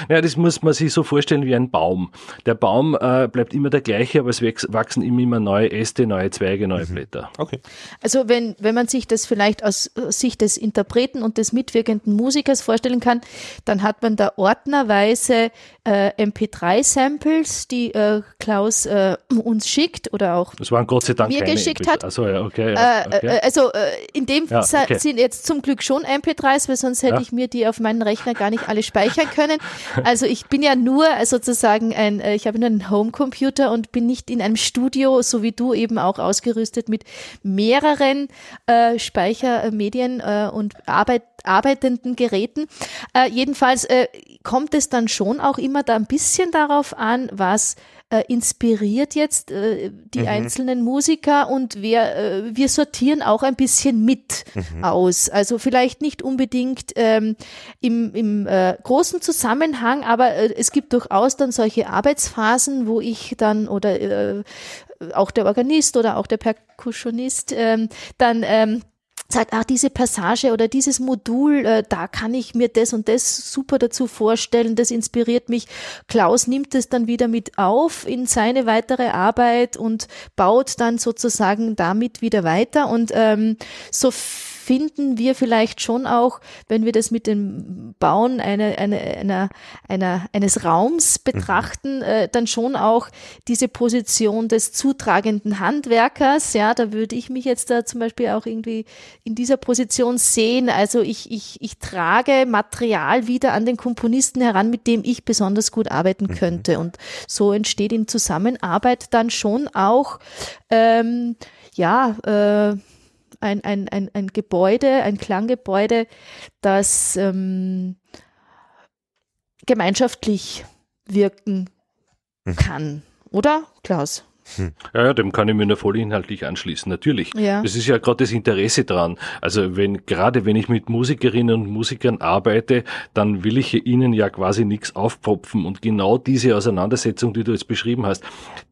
Ja, das muss man sich so vorstellen wie ein Baum. Der Baum äh, bleibt immer der gleiche, aber es wachsen ihm immer neue Äste, neue Zweige, neue mhm. Blätter. Okay. Also wenn, wenn man sich das vielleicht aus Sicht des Interpreten und des mitwirkenden Musikers vorstellen kann, dann hat man da ordnerweise äh, MP3-Samples, die äh, Klaus äh, uns schickt oder auch das waren Gott sei Dank mir geschickt hat. Also, ja, okay, ja, äh, okay. Äh, also in dem ja, okay. sind jetzt zum Glück schon MP3s, weil sonst hätte ich mir die auf meinen Rechner gar nicht alle speichern können. Also ich bin ja nur sozusagen ein, äh, ich habe nur einen Homecomputer und bin nicht in einem Studio, so wie du eben auch ausgerüstet mit mehreren äh, Speichermedien äh, und Arbeit, arbeitenden Geräten. Äh, jedenfalls äh, kommt es dann schon auch immer da ein bisschen darauf an, was äh, inspiriert jetzt äh, die mhm. einzelnen Musiker und wir, äh, wir sortieren auch ein bisschen mit mhm. aus. Also vielleicht nicht unbedingt ähm, im, im äh, großen Zusammenhang, aber es gibt durchaus dann solche Arbeitsphasen, wo ich dann oder auch der Organist oder auch der Perkussionist ähm, dann ähm, sagt, ach, diese Passage oder dieses Modul, äh, da kann ich mir das und das super dazu vorstellen, das inspiriert mich. Klaus nimmt es dann wieder mit auf in seine weitere Arbeit und baut dann sozusagen damit wieder weiter und ähm, so finden wir vielleicht schon auch, wenn wir das mit dem Bauen eine, eine, einer, einer, eines Raums mhm. betrachten, äh, dann schon auch diese Position des zutragenden Handwerkers. Ja, da würde ich mich jetzt da zum Beispiel auch irgendwie in dieser Position sehen. Also ich, ich, ich trage Material wieder an den Komponisten heran, mit dem ich besonders gut arbeiten mhm. könnte. Und so entsteht in Zusammenarbeit dann schon auch ähm, ja, äh, ein, ein, ein, ein Gebäude, ein Klanggebäude, das ähm, gemeinschaftlich wirken mhm. kann. Oder, Klaus? Hm. Ja, ja, dem kann ich mir nur vollinhaltlich anschließen, natürlich. Ja. Das ist ja gerade das Interesse dran. Also wenn, gerade wenn ich mit Musikerinnen und Musikern arbeite, dann will ich ihnen ja quasi nichts aufpopfen. Und genau diese Auseinandersetzung, die du jetzt beschrieben hast,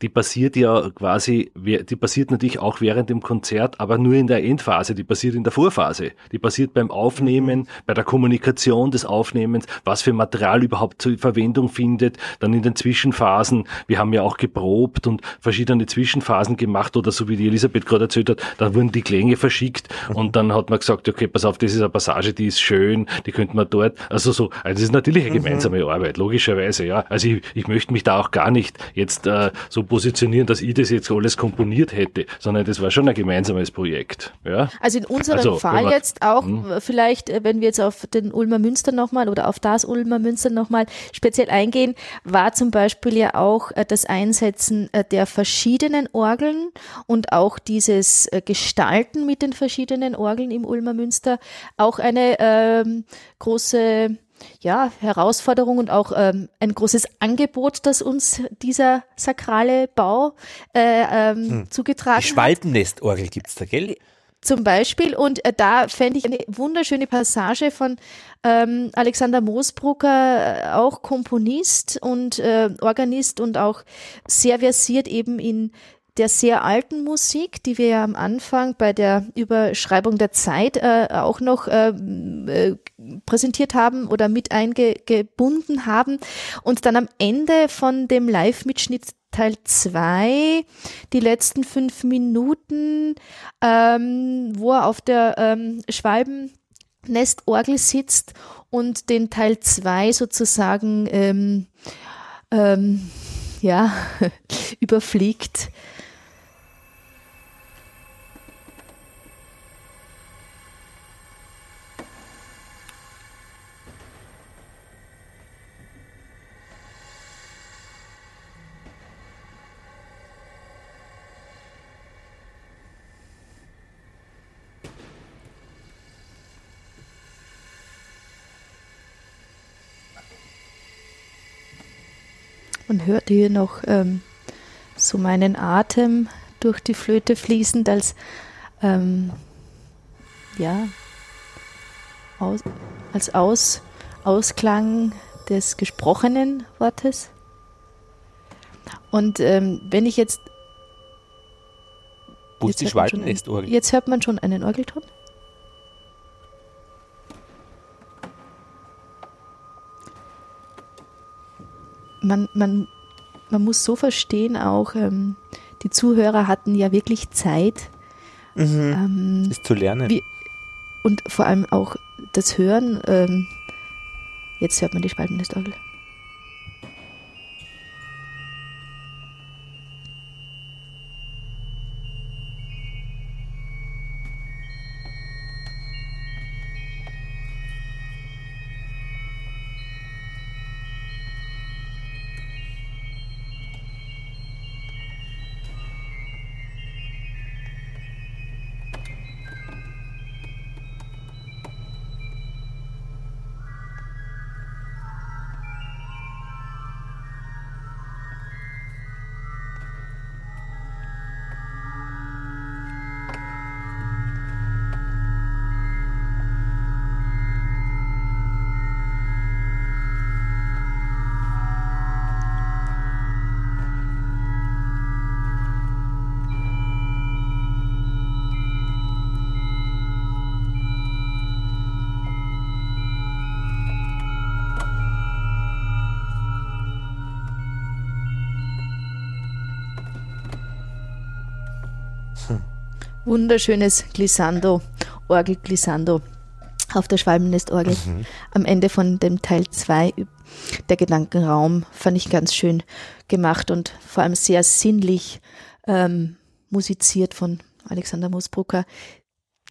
die passiert ja quasi, die passiert natürlich auch während dem Konzert, aber nur in der Endphase, die passiert in der Vorphase. Die passiert beim Aufnehmen, bei der Kommunikation des Aufnehmens, was für Material überhaupt zur Verwendung findet, dann in den Zwischenphasen. Wir haben ja auch geprobt und verschiedene verschiedene Zwischenphasen gemacht oder so wie die Elisabeth gerade erzählt hat, da wurden die Klänge verschickt mhm. und dann hat man gesagt, okay, pass auf, das ist eine Passage, die ist schön, die könnte man dort, also so, also das ist natürlich eine mhm. gemeinsame. Arbeit, logischerweise, ja. Also ich, ich möchte mich da auch gar nicht jetzt äh, so positionieren, dass ich das jetzt alles komponiert hätte, sondern das war schon ein gemeinsames Projekt, ja. Also in unserem also, Fall man, jetzt auch mh. Hm? vielleicht, äh, wenn wir jetzt auf den Ulmer Münster nochmal oder auf das Ulmer Münster nochmal speziell eingehen, war zum Beispiel ja auch äh, das Einsetzen äh, der verschiedenen verschiedenen Orgeln und auch dieses äh, Gestalten mit den verschiedenen Orgeln im Ulmer Münster auch eine ähm, große ja, Herausforderung und auch ähm, ein großes Angebot, das uns dieser sakrale Bau äh, ähm, hm. zugetragen Die Schwalbennestorgel gibt es da, gell? Zum Beispiel. Und äh, da fände ich eine wunderschöne Passage von ähm, Alexander Moosbrucker, äh, auch Komponist und äh, Organist und auch sehr versiert eben in der sehr alten Musik, die wir ja am Anfang bei der Überschreibung der Zeit äh, auch noch äh, äh, präsentiert haben oder mit eingebunden haben. Und dann am Ende von dem Live-Mitschnitt Teil 2, die letzten fünf Minuten, ähm, wo er auf der ähm, Schwalbennestorgel sitzt und den Teil 2 sozusagen ähm, ähm, ja, überfliegt. Man hört hier noch ähm, so meinen Atem durch die Flöte fließend als ähm, ja aus, als aus, Ausklang des gesprochenen Wortes. Und ähm, wenn ich jetzt Wo ist die jetzt, hört man schon einen- Schwalbennestorgel? jetzt hört man schon einen Orgelton. Man, man, man muss so verstehen auch, ähm, die Zuhörer hatten ja wirklich Zeit Mhm. ähm, Ist zu lernen. Wie- und vor allem auch das Hören. Ähm, jetzt hört man die Spaltennest-Orgel. Wunderschönes Glissando, Orgel-Glissando auf der Schwalbennestorgel. Am Ende von dem Teil 2, der Gedankenraum, fand ich ganz schön gemacht und vor allem sehr sinnlich ähm, musiziert von Alexander Moosbrucker.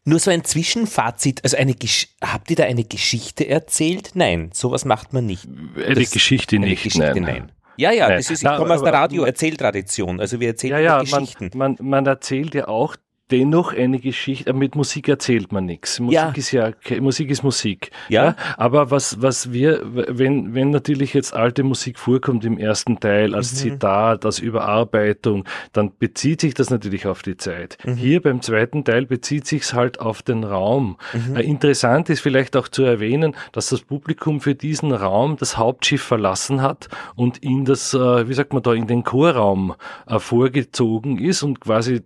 Nur so ein Zwischenfazit. Also eine Gesch habt ihr da eine Geschichte erzählt? Nein, sowas macht man nicht. Eine Das- Geschichte Eine nicht, Geschichte, nein. nein. Ja, ja, Nein. das ist, ich komme aus der Radio-Erzähltradition. Also wir erzählen Ja, ja, Geschichten. man, man, man erzählt ja auch dennoch eine Geschichte, mit Musik erzählt man nichts. Musik Ja. ist ja, Musik ist Musik. Ja. aber was, was wir, wenn, wenn natürlich jetzt alte Musik vorkommt im ersten Teil als Zitat, als Überarbeitung, dann bezieht sich das natürlich auf die Zeit. Hier beim zweiten Teil bezieht sich's halt auf den Raum. Äh, interessant ist vielleicht auch zu erwähnen, dass das Publikum für diesen Raum das Hauptschiff verlassen hat und in das, äh, wie sagt man da, in den Chorraum äh, vorgezogen ist und quasi äh,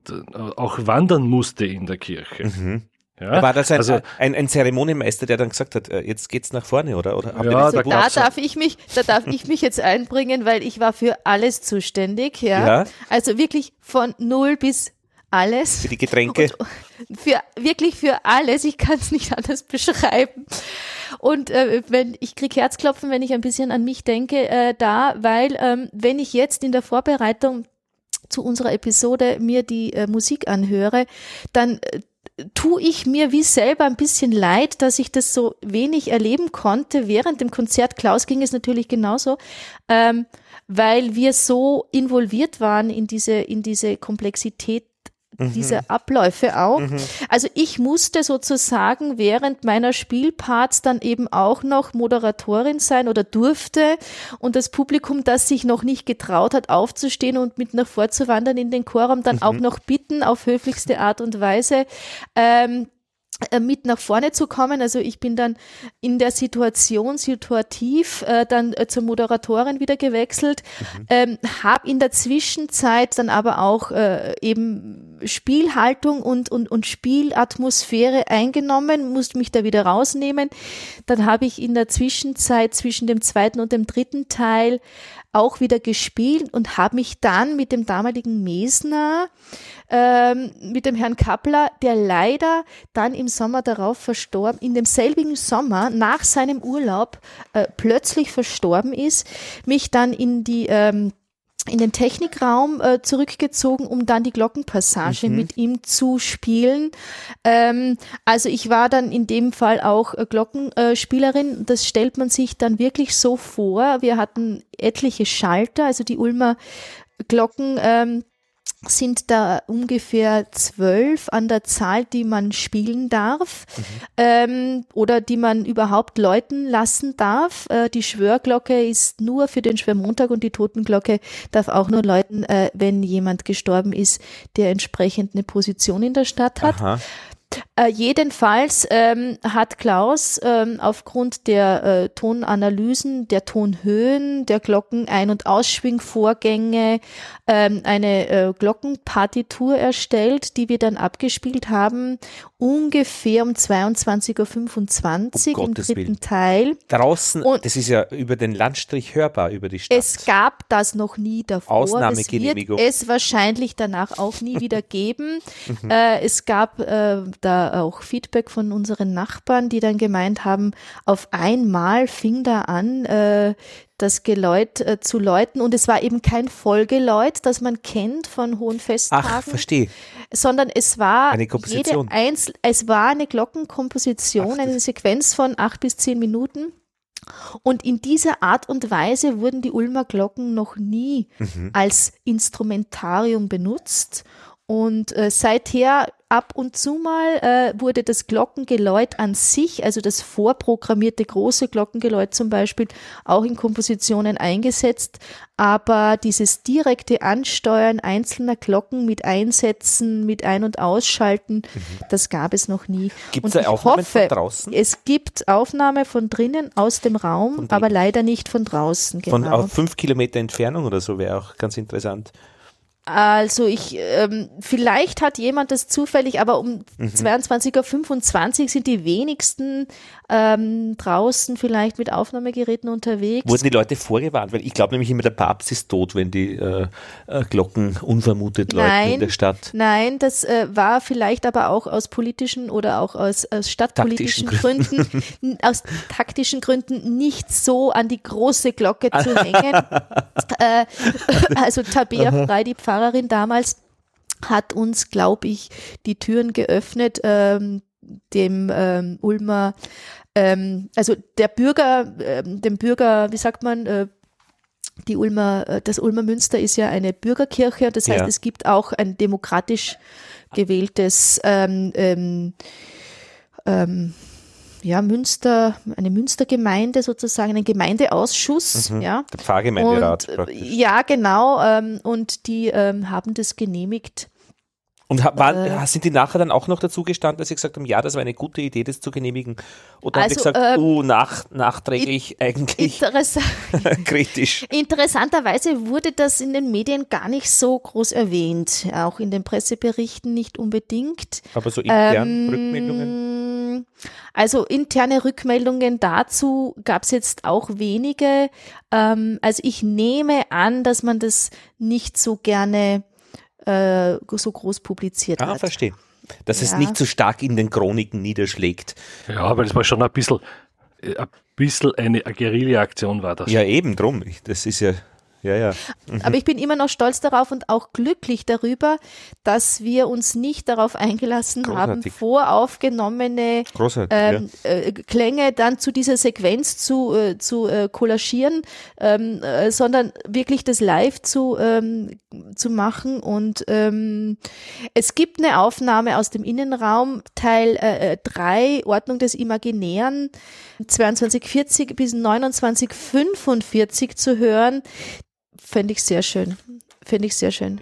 auch wandern musste in der Kirche. Ja, War das ein, also, ein, ein Zeremonienmeister, der dann gesagt hat, äh, jetzt geht's nach vorne, oder? oder Ja, da? Da darf ich mich, da darf ich mich jetzt einbringen, weil ich war für alles zuständig, ja. Ja. Also wirklich von null bis alles. Für die Getränke. Und für wirklich für alles. Ich kann es nicht anders beschreiben. Und äh, wenn ich krieg Herzklopfen, wenn ich ein bisschen an mich denke, äh, da, weil ähm, wenn ich jetzt in der Vorbereitung zu unserer Episode mir die äh, Musik anhöre, dann äh, tue ich mir wie selber ein bisschen leid, dass ich das so wenig erleben konnte. Während dem Konzert Klaus ging es natürlich genauso, ähm, weil wir so involviert waren in diese, in diese Komplexität diese Abläufe auch. Also ich musste sozusagen während meiner Spielparts dann eben auch noch Moderatorin sein oder durfte und das Publikum, das sich noch nicht getraut hat, aufzustehen und mit nach vorzuwandern in den Chorraum, dann auch noch bitten, auf höflichste Art und Weise, ähm, äh, mit nach vorne zu kommen. Also ich bin dann in der Situation situativ äh, dann äh, zur Moderatorin wieder gewechselt, mhm. ähm, habe in der Zwischenzeit dann aber auch äh, eben Spielhaltung und, und, und Spielatmosphäre eingenommen, musste mich da wieder rausnehmen. Dann habe ich in der Zwischenzeit zwischen dem zweiten und dem dritten Teil auch wieder gespielt und habe mich dann mit dem damaligen Mesner, ähm, mit dem Herrn Kappler, der leider dann im Sommer darauf verstorben, in demselbigen Sommer nach seinem Urlaub äh, plötzlich verstorben ist, mich dann in die ähm, in den Technikraum äh, zurückgezogen, um dann die Glockenpassage mhm. mit ihm zu spielen. Ähm, also ich war dann in dem Fall auch äh, Glockenspielerin. das stellt man sich dann wirklich so vor. Wir hatten etliche Schalter, also die Ulmer Glocken. Ähm, sind da ungefähr zwölf an der Zahl, die man spielen darf mhm. ähm, oder die man überhaupt läuten lassen darf. Äh, die Schwörglocke ist nur für den Schwörmontag und die Totenglocke darf auch nur läuten, äh, wenn jemand gestorben ist, der entsprechend eine Position in der Stadt hat. Aha. Äh, jedenfalls ähm, hat Klaus ähm, aufgrund der äh, Tonanalysen, der Tonhöhen, der Glocken-Ein- und Ausschwingvorgänge ähm, eine äh, Glockenpartitur erstellt, die wir dann abgespielt haben, ungefähr um 22.25 Uhr im dritten Willen. Teil. Draußen, und das ist ja über den Landstrich hörbar über die Stadt. Es gab das noch nie davor. Ausnahmegenehmigung. Es wird es wahrscheinlich danach auch nie wieder geben. Mhm. äh, es gab äh, da auch Feedback von unseren Nachbarn, die dann gemeint haben, auf einmal fing da an, äh, das Geläut äh, zu läuten und es war eben kein Vollgeläut, das man kennt von hohen Festtagen. Ach, verstehe. Sondern es war eine Komposition. Jede Einzel es war eine Glockenkomposition, Ach, eine Sequenz von acht bis zehn Minuten. Und in dieser Art und Weise wurden die Ulmer Glocken noch nie mhm. als Instrumentarium benutzt. Und äh, seither ab und zu mal äh, wurde das Glockengeläut an sich, also das vorprogrammierte große Glockengeläut zum Beispiel, auch in Kompositionen eingesetzt. Aber dieses direkte Ansteuern einzelner Glocken mit Einsätzen, mit Ein- und Ausschalten, mhm. das gab es noch nie. Gibt es Aufnahmen hoffe, von draußen? Es gibt Aufnahme von drinnen aus dem Raum, aber leider nicht von draußen. Genau. Von auf fünf Kilometer Entfernung oder so wäre auch ganz interessant. Also ich, ähm, vielleicht hat jemand das zufällig, aber um mhm. 22.25 Uhr sind die wenigsten ähm, draußen vielleicht mit Aufnahmegeräten unterwegs. Wurden die Leute vorgewarnt? Weil ich glaube nämlich immer, der Papst ist tot, wenn die äh, äh, Glocken unvermutet läuten in der Stadt. Nein, das äh, war vielleicht aber auch aus politischen oder auch aus, aus stadtpolitischen Gründen, Gründen aus taktischen Gründen nicht so an die große Glocke zu hängen. äh, also Tabea Frei, die Pfarrer Pfarrerin damals hat uns, glaube ich, die Türen geöffnet, ähm, dem ähm, Ulmer, ähm, also der Bürger, ähm, dem Bürger, wie sagt man, äh, die Ulmer, äh, das Ulmer Münster ist ja eine Bürgerkirche, das heißt, ja. es gibt auch ein demokratisch gewähltes ähm, ähm, ähm, ja, Münster, eine Münstergemeinde sozusagen, ein Gemeindeausschuss. Mhm, ja. Der Pfarrgemeinderat. Und, praktisch. Ja, genau. Ähm, und die ähm, haben das genehmigt. Und war, äh, sind die nachher dann auch noch dazu gestanden, dass sie gesagt haben, ja, das war eine gute Idee, das zu genehmigen? Oder also, haben sie gesagt, äh, uh, nach, nachträglich eigentlich interessa kritisch? Interessanterweise wurde das in den Medien gar nicht so groß erwähnt, auch in den Presseberichten nicht unbedingt. Aber so intern ähm, Rückmeldungen? Also interne Rückmeldungen dazu gab es jetzt auch wenige. Ähm, also ich nehme an, dass man das nicht so gerne äh, so groß publiziert ah, hat. Ah, verstehe. Dass ja. es nicht so stark in den Chroniken niederschlägt. Ja, aber das war schon ein bisschen, äh, ein bisschen eine Guerilla-Aktion war das. Ja, eben drum. Das ist ja Ja, ja. Mhm. Aber ich bin immer noch stolz darauf und auch glücklich darüber, dass wir uns nicht darauf eingelassen Großartig. haben, voraufgenommene ähm, ja. äh, Klänge dann zu dieser Sequenz zu, äh, zu äh, kollagieren, ähm, äh, sondern wirklich das live zu, ähm, zu machen. Und ähm, es gibt eine Aufnahme aus dem Innenraum, Teil 3, äh, Ordnung des Imaginären, 2240 bis 2945 zu hören, Fände ich sehr schön. Finde ich sehr schön.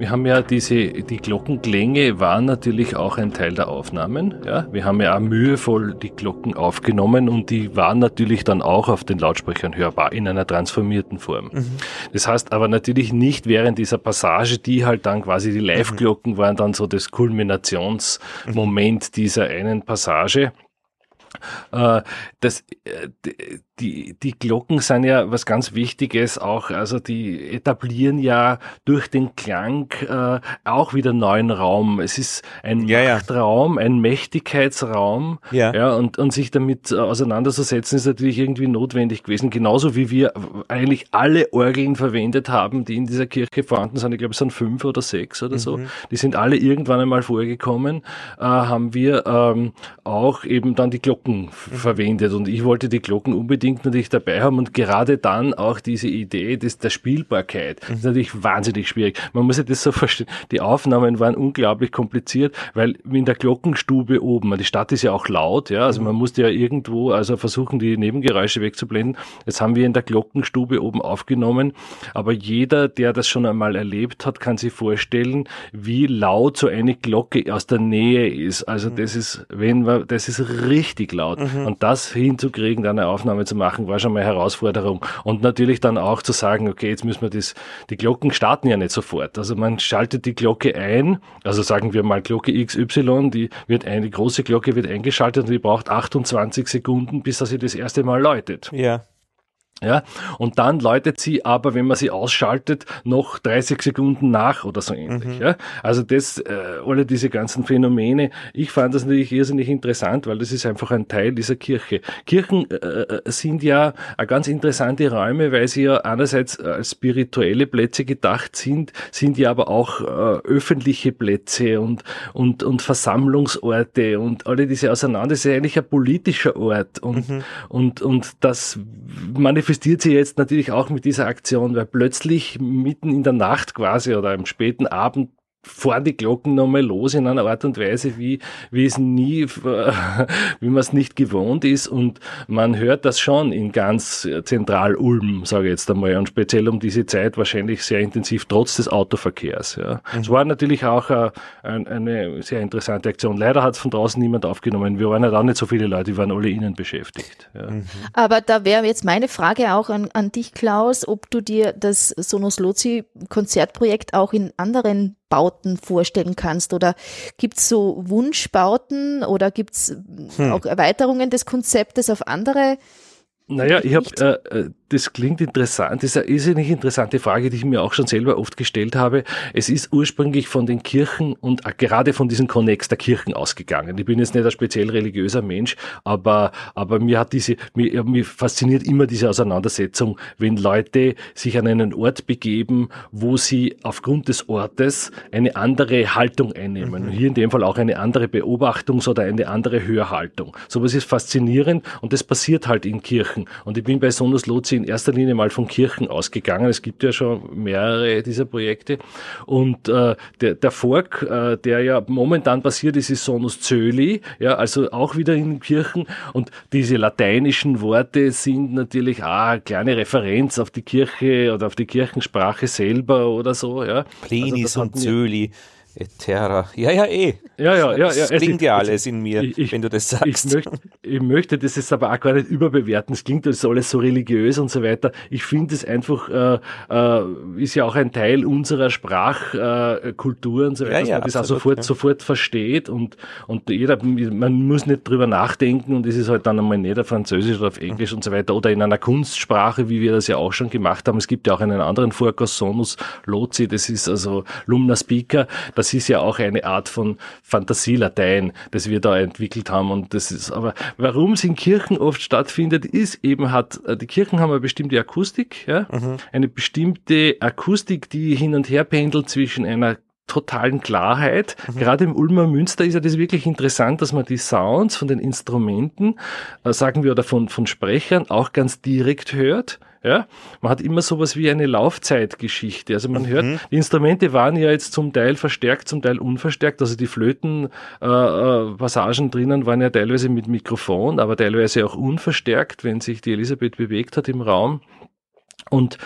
Wir haben ja diese, die Glockenklänge waren natürlich auch ein Teil der Aufnahmen. Ja, wir haben ja auch mühevoll die Glocken aufgenommen und die waren natürlich dann auch auf den Lautsprechern hörbar in einer transformierten Form. Mhm. Das heißt aber natürlich nicht während dieser Passage, die halt dann quasi die Live-Glocken waren dann so das Kulminationsmoment mhm. dieser einen Passage. Äh, das, äh, die, die Glocken sind ja was ganz Wichtiges auch, also die etablieren ja durch den Klang äh, auch wieder neuen Raum. Es ist ein ja, Machtraum, ja. ein Mächtigkeitsraum, ja. ja und, und sich damit auseinanderzusetzen ist natürlich irgendwie notwendig gewesen, genauso wie wir eigentlich alle Orgeln verwendet haben, die in dieser Kirche vorhanden sind. Ich glaube, es sind fünf oder sechs oder mhm. so. Die sind alle irgendwann einmal vorgekommen, äh, haben wir ähm, auch eben dann die Glocken verwendet und ich wollte die Glocken unbedingt unbedingt natürlich dabei haben und gerade dann auch diese Idee des, der Spielbarkeit. Das ist natürlich wahnsinnig schwierig. Man muss sich das so verstehen. Die Aufnahmen waren unglaublich kompliziert, weil in der Glockenstube oben, die Stadt ist ja auch laut, ja, also man musste ja irgendwo also versuchen, die Nebengeräusche wegzublenden. Jetzt haben wir in der Glockenstube oben aufgenommen, aber jeder, der das schon einmal erlebt hat, kann sich vorstellen, wie laut so eine Glocke aus der Nähe ist. Also das ist, wenn man, das ist richtig laut. Mhm. Und das hinzukriegen, eine Aufnahme zu machen, war schon mal eine Herausforderung. Und natürlich dann auch zu sagen, okay, jetzt müssen wir das, die Glocken starten ja nicht sofort. Also man schaltet die Glocke ein, also sagen wir mal Glocke XY, die wird eine große Glocke wird eingeschaltet und die braucht 28 Sekunden, bis sie das erste Mal läutet. Ja. Ja, und dann läutet sie aber, wenn man sie ausschaltet, noch 30 Sekunden nach oder so ähnlich. Mhm. Ja, also das, äh, alle diese ganzen Phänomene. Ich fand das natürlich irrsinnig interessant, weil das ist einfach ein Teil dieser Kirche. Kirchen äh, äh sind ja ganz interessante Räume, weil sie ja einerseits als spirituelle Plätze gedacht sind, sind ja aber auch äh, öffentliche Plätze und, und, und Versammlungsorte und alle diese Auseinander. Das ist eigentlich ein politischer Ort und, mhm. und, und das manifestiert manifestiert sie jetzt natürlich auch mit dieser Aktion, weil plötzlich mitten in der Nacht quasi oder am späten Abend fahren die Glocken nochmal los in einer Art und Weise, wie, wie es nie, wie man es nicht gewohnt ist. Und man hört das schon in ganz zentral Ulm, sage ich jetzt einmal. Und speziell um diese Zeit wahrscheinlich sehr intensiv, trotz des Autoverkehrs. Ja. Mhm. Es war natürlich auch eine, äh, eine sehr interessante Aktion. Leider hat es von draußen niemand aufgenommen. Wir waren ja da nicht so viele Leute, die waren alle innen beschäftigt. Ja. Mhm. Aber da wäre jetzt meine Frage auch an, an dich, Klaus, ob du dir das Sonos Lozi Konzertprojekt auch in anderen Bauten vorstellen kannst? Oder gibt es so Wunschbauten oder gibt es hm. auch Erweiterungen des Konzeptes auf andere? Naja, ich habe äh, äh das klingt interessant. Das ist eine irrsinnig interessante Frage, die ich mir auch schon selber oft gestellt habe. Es ist ursprünglich von den Kirchen und gerade von diesem Konnex der Kirchen ausgegangen. Ich bin jetzt nicht ein speziell religiöser Mensch, aber, aber mir hat diese, mir, mir fasziniert immer diese Auseinandersetzung, wenn Leute sich an einen Ort begeben, wo sie aufgrund des Ortes eine andere Haltung einnehmen. Mhm. Hier in dem Fall auch eine andere Beobachtungs- oder eine andere Hörhaltung. Sowas ist faszinierend und das passiert halt in Kirchen. Und ich bin bei Sonus Lotzi in erster Linie mal von Kirchen ausgegangen. Es gibt ja schon mehrere dieser Projekte. Und äh, der, der Fork, äh, der ja momentan passiert ist, ist Sonus Zöli, ja, also auch wieder in Kirchen. Und diese lateinischen Worte sind natürlich auch eine kleine Referenz auf die Kirche oder auf die Kirchensprache selber oder so. Ja. Plinis also und Zöli. Etera. Ja, ja, eh. Ja, ja, ja. Das ja, klingt ja alles in mir, ich, wenn du das sagst. Ich möchte, ich möchte das jetzt aber auch gar nicht überbewerten. Es klingt das alles so religiös und so weiter. Ich finde es einfach, äh, äh, ist ja auch ein Teil unserer Sprachkultur äh, und so weiter, ja, dass man das absolut, auch sofort, ja. sofort versteht und, und jeder, man muss nicht drüber nachdenken und es ist halt dann einmal nicht auf Französisch oder auf Englisch mhm. und so weiter oder in einer Kunstsprache, wie wir das ja auch schon gemacht haben. Es gibt ja auch einen anderen Vorkurs, Sonus Lozi, das ist also Lumna Speaker, das ist ja auch eine Art von Fantasielatein, das wir da entwickelt haben. Und das ist, aber warum es in Kirchen oft stattfindet, ist eben hat, äh, die Kirchen haben eine bestimmte Akustik, ja, mhm. eine bestimmte Akustik, die hin und her pendelt zwischen einer totalen Klarheit. Mhm. Gerade im Ulmer Münster ist ja das wirklich interessant, dass man die Sounds von den Instrumenten, äh, sagen wir, oder von, von Sprechern auch ganz direkt hört. Ja, man hat immer sowas wie eine Laufzeitgeschichte. Also man mhm. hört, die Instrumente waren ja jetzt zum Teil verstärkt, zum Teil unverstärkt. Also die Flötenpassagen äh, drinnen waren ja teilweise mit Mikrofon, aber teilweise auch unverstärkt, wenn sich die Elisabeth bewegt hat im Raum. Und,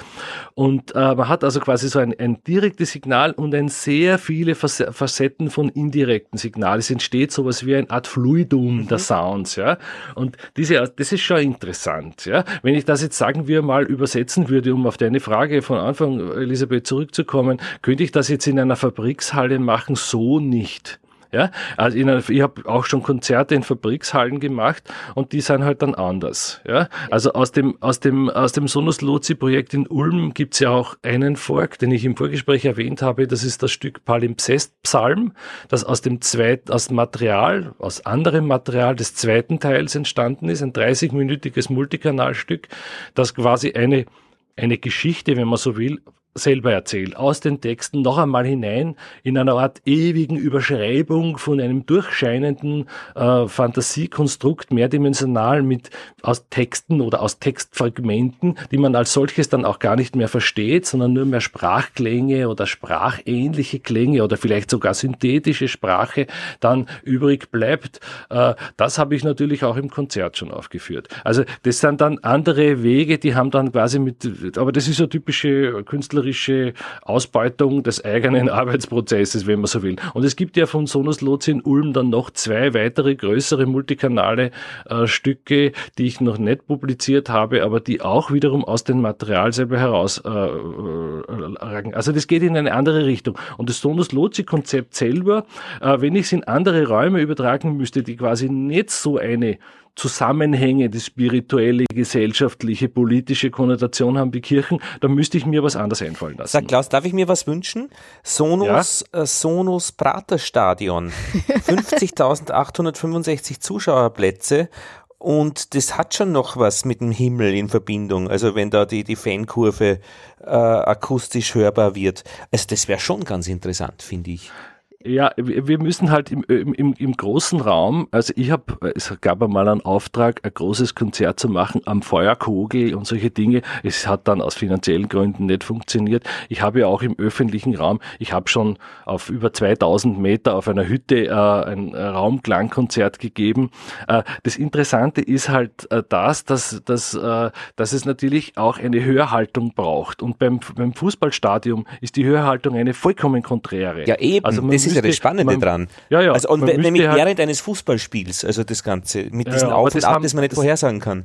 und äh, man hat also quasi so ein, ein direktes Signal und ein sehr viele Facetten von indirekten Signalen. Es entsteht sowas wie ein Art Fluidum mhm. der Sounds, ja. Und diese, das ist schon interessant, ja. Wenn ich das jetzt sagen wir mal übersetzen würde, um auf deine Frage von Anfang, Elisabeth, zurückzukommen, könnte ich das jetzt in einer Fabrikshalle machen? So nicht. Ja, also in ich habe auch schon Konzerte in Fabrikshallen gemacht und die sind halt dann anders. Ja, also aus dem aus dem aus dem Sonus Lozi Projekt in Ulm gibt's ja auch einen Fork, den ich im Vorgespräch erwähnt habe. Das ist das Stück Palimpsest Psalm, das aus dem zweiten aus Material aus anderem Material des zweiten Teils entstanden ist, ein 30-minütiges Multikanalstück, das quasi eine eine Geschichte, wenn man so will, selber erzählt, aus den Texten noch einmal hinein in einer Art ewigen Überschreibung von einem durchscheinenden äh, Fantasiekonstrukt, mehrdimensional mit aus Texten oder aus Textfragmenten, die man als solches dann auch gar nicht mehr versteht, sondern nur mehr Sprachklänge oder sprachähnliche Klänge oder vielleicht sogar synthetische Sprache dann übrig bleibt. Äh, das habe ich natürlich auch im Konzert schon aufgeführt. Also das sind dann andere Wege, die haben dann quasi mit, aber das ist so typische Künstler künstlerische Ausbeutung des eigenen Arbeitsprozesses, wenn man so will. Und es gibt ja von Sonus Lotz in Ulm dann noch zwei weitere größere multikanale äh, Stücke, die ich noch nicht publiziert habe, aber die auch wiederum aus dem Material selber heraus äh, äh, Also das geht in eine andere Richtung. Und das Sonus Lotzi-Konzept selber, äh, wenn ich es in andere Räume übertragen müsste, die quasi nicht so eine Zusammenhänge, die spirituelle, gesellschaftliche, politische Konnotation haben wie Kirchen, da müsste ich mir was anderes einfallen lassen. Sag Klaus, darf ich mir was wünschen? Sonus, ja? äh, Sonus Praterstadion. 50.865 Zuschauerplätze und das hat schon noch was mit dem Himmel in Verbindung. Also wenn da die, die Fankurve äh, akustisch hörbar wird. Also das wäre schon ganz interessant, finde ich. Ja, wir müssen halt im, im, im großen Raum, also ich habe, es gab einmal einen Auftrag, ein großes Konzert zu machen am Feuerkogel und solche Dinge. Es hat dann aus finanziellen Gründen nicht funktioniert. Ich habe ja auch im öffentlichen Raum, ich habe schon auf über 2000 Meter auf einer Hütte äh, ein Raumklangkonzert gegeben. Äh, das Interessante ist halt äh, das, dass, dass, äh, dass es natürlich auch eine Hörhaltung braucht. Und beim, beim Fußballstadion ist die Hörhaltung eine vollkommen konträre. Ja, eben. Also das ist ja das Spannende man, dran. Ja, ja. Also, und nämlich halt während eines Fußballspiels, also das Ganze, mit diesen ja, Auf und Ab, das man nicht vorhersagen kann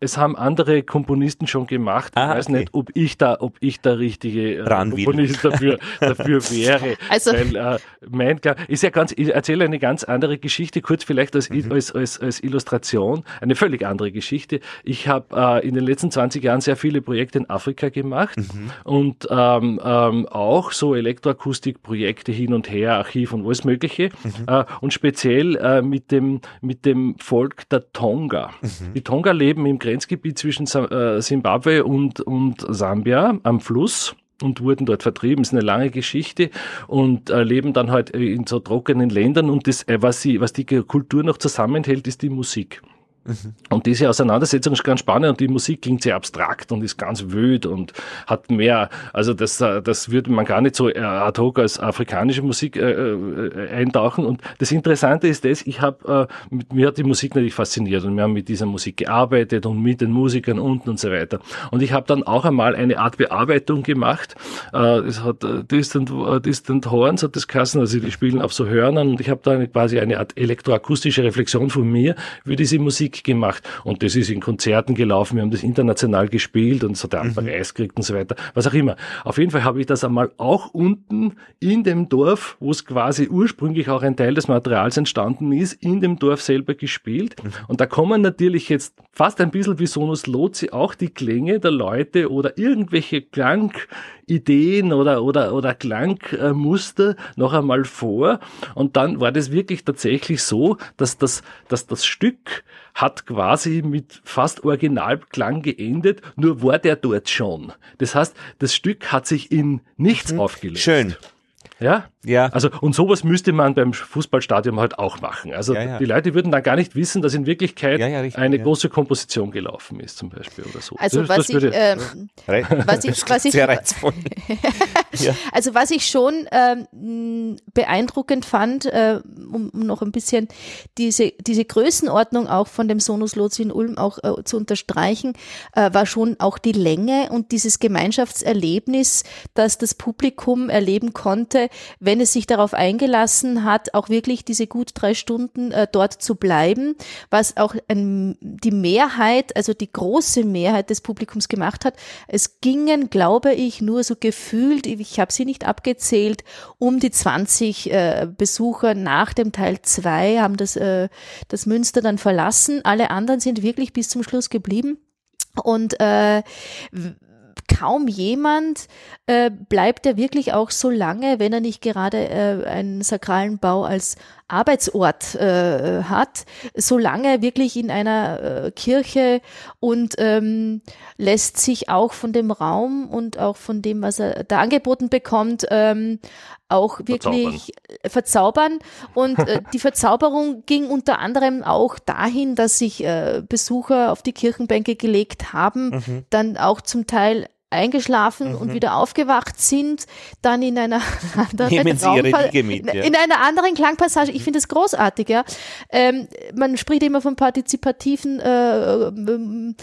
es haben andere Komponisten schon gemacht. Ich ah, weiß okay. nicht, ob ich da, ob ich der richtige äh, Komponist dafür, dafür wäre. Also Weil, äh, mein, ist ja ganz, ich erzähle eine ganz andere Geschichte, kurz vielleicht als, mhm. als, als, als Illustration, eine völlig andere Geschichte. Ich habe äh, in den letzten 20 Jahren sehr viele Projekte in Afrika gemacht mhm. und ähm, ähm, auch so Elektroakustikprojekte hin und her, Archiv und alles Mögliche. Mhm. Äh, und speziell äh, mit, dem, mit dem Volk der Tonga. Mhm. Die Tonga leben im Grenzgebiet zwischen Simbabwe äh, und, und Sambia am Fluss und wurden dort vertrieben. Das ist eine lange Geschichte und äh, leben dann halt in so trockenen Ländern und das, äh, was, sie, was die Kultur noch zusammenhält, ist die Musik. Und diese Auseinandersetzung ist ganz spannend und die Musik klingt sehr abstrakt und ist ganz wüt und hat mehr, also das, das würde man gar nicht so äh, ad hoc als afrikanische Musik äh, äh, eintauchen. Und das Interessante ist das, ich habe, äh, mir hat die Musik natürlich fasziniert und wir haben mit dieser Musik gearbeitet und mit den Musikern unten und so weiter. Und ich habe dann auch einmal eine Art Bearbeitung gemacht. Äh, es hat äh, Distant, Distant Horns hat das Kassen, also die spielen auf so Hörnern und ich habe da quasi eine Art elektroakustische Reflexion von mir für diese Musik Musik gemacht und das ist in Konzerten gelaufen, wir haben das international gespielt und so der mhm. Preis gekriegt und so weiter, was auch immer. Auf jeden Fall habe ich das einmal auch unten in dem Dorf, wo es quasi ursprünglich auch ein Teil des Materials entstanden ist, in dem Dorf selber gespielt mhm. und da kommen natürlich jetzt fast ein bisschen wie Sonus Lozi auch die Klänge der Leute oder irgendwelche Klangideen oder, oder, oder Klangmuster noch einmal vor. Und dann war das wirklich tatsächlich so, dass das, dass das Stück hat quasi mit fast Originalklang geendet, nur war der dort schon. Das heißt, das Stück hat sich in nichts mhm. aufgelöst. Schön. Ja? Ja. Also, und sowas müsste man beim Fußballstadion halt auch machen. Also, Ja, ja. die Leute würden dann gar nicht wissen, dass in Wirklichkeit Ja, ja, richtig, eine ja. große Komposition gelaufen ist, zum Beispiel oder so. Also Das- was das ich, würde- ähm, Re- Was ich- was ich- sehr reizvoll. Also was ich schon ähm, beeindruckend fand, äh, um, um noch ein bisschen diese, diese Größenordnung auch von dem Sonus Lozi in Ulm auch äh, zu unterstreichen, äh, war schon auch die Länge und dieses Gemeinschaftserlebnis, das das Publikum erleben konnte, wenn es sich darauf eingelassen hat, auch wirklich diese gut drei Stunden äh, dort zu bleiben, was auch ein, die Mehrheit, also die große Mehrheit des Publikums gemacht hat. Es gingen, glaube ich, nur so gefühlt, ich habe sie nicht abgezählt, um die 20 äh, Besucher nach dem Teil 2 haben das, äh, das Münster dann verlassen. Alle anderen sind wirklich bis zum Schluss geblieben. Und äh, kaum jemand äh, bleibt er wirklich auch so lange, wenn er nicht gerade äh, einen sakralen Bau als Arbeitsort äh, hat, so lange wirklich in einer äh, Kirche und ähm, lässt sich auch von dem Raum und auch von dem, was er da angeboten bekommt, ähm, auch wirklich verzaubern. Und äh, die Verzauberung ging unter anderem auch dahin, dass sich äh, Besucher auf die Kirchenbänke gelegt haben, dann auch zum Teil eingeschlafen und wieder aufgewacht sind, dann in einer anderen Sie Ihre Liege mit, ja. in einer anderen Klangpassage. Ich finde das großartig, ja. Ähm, man spricht immer von partizipativen äh, ähm,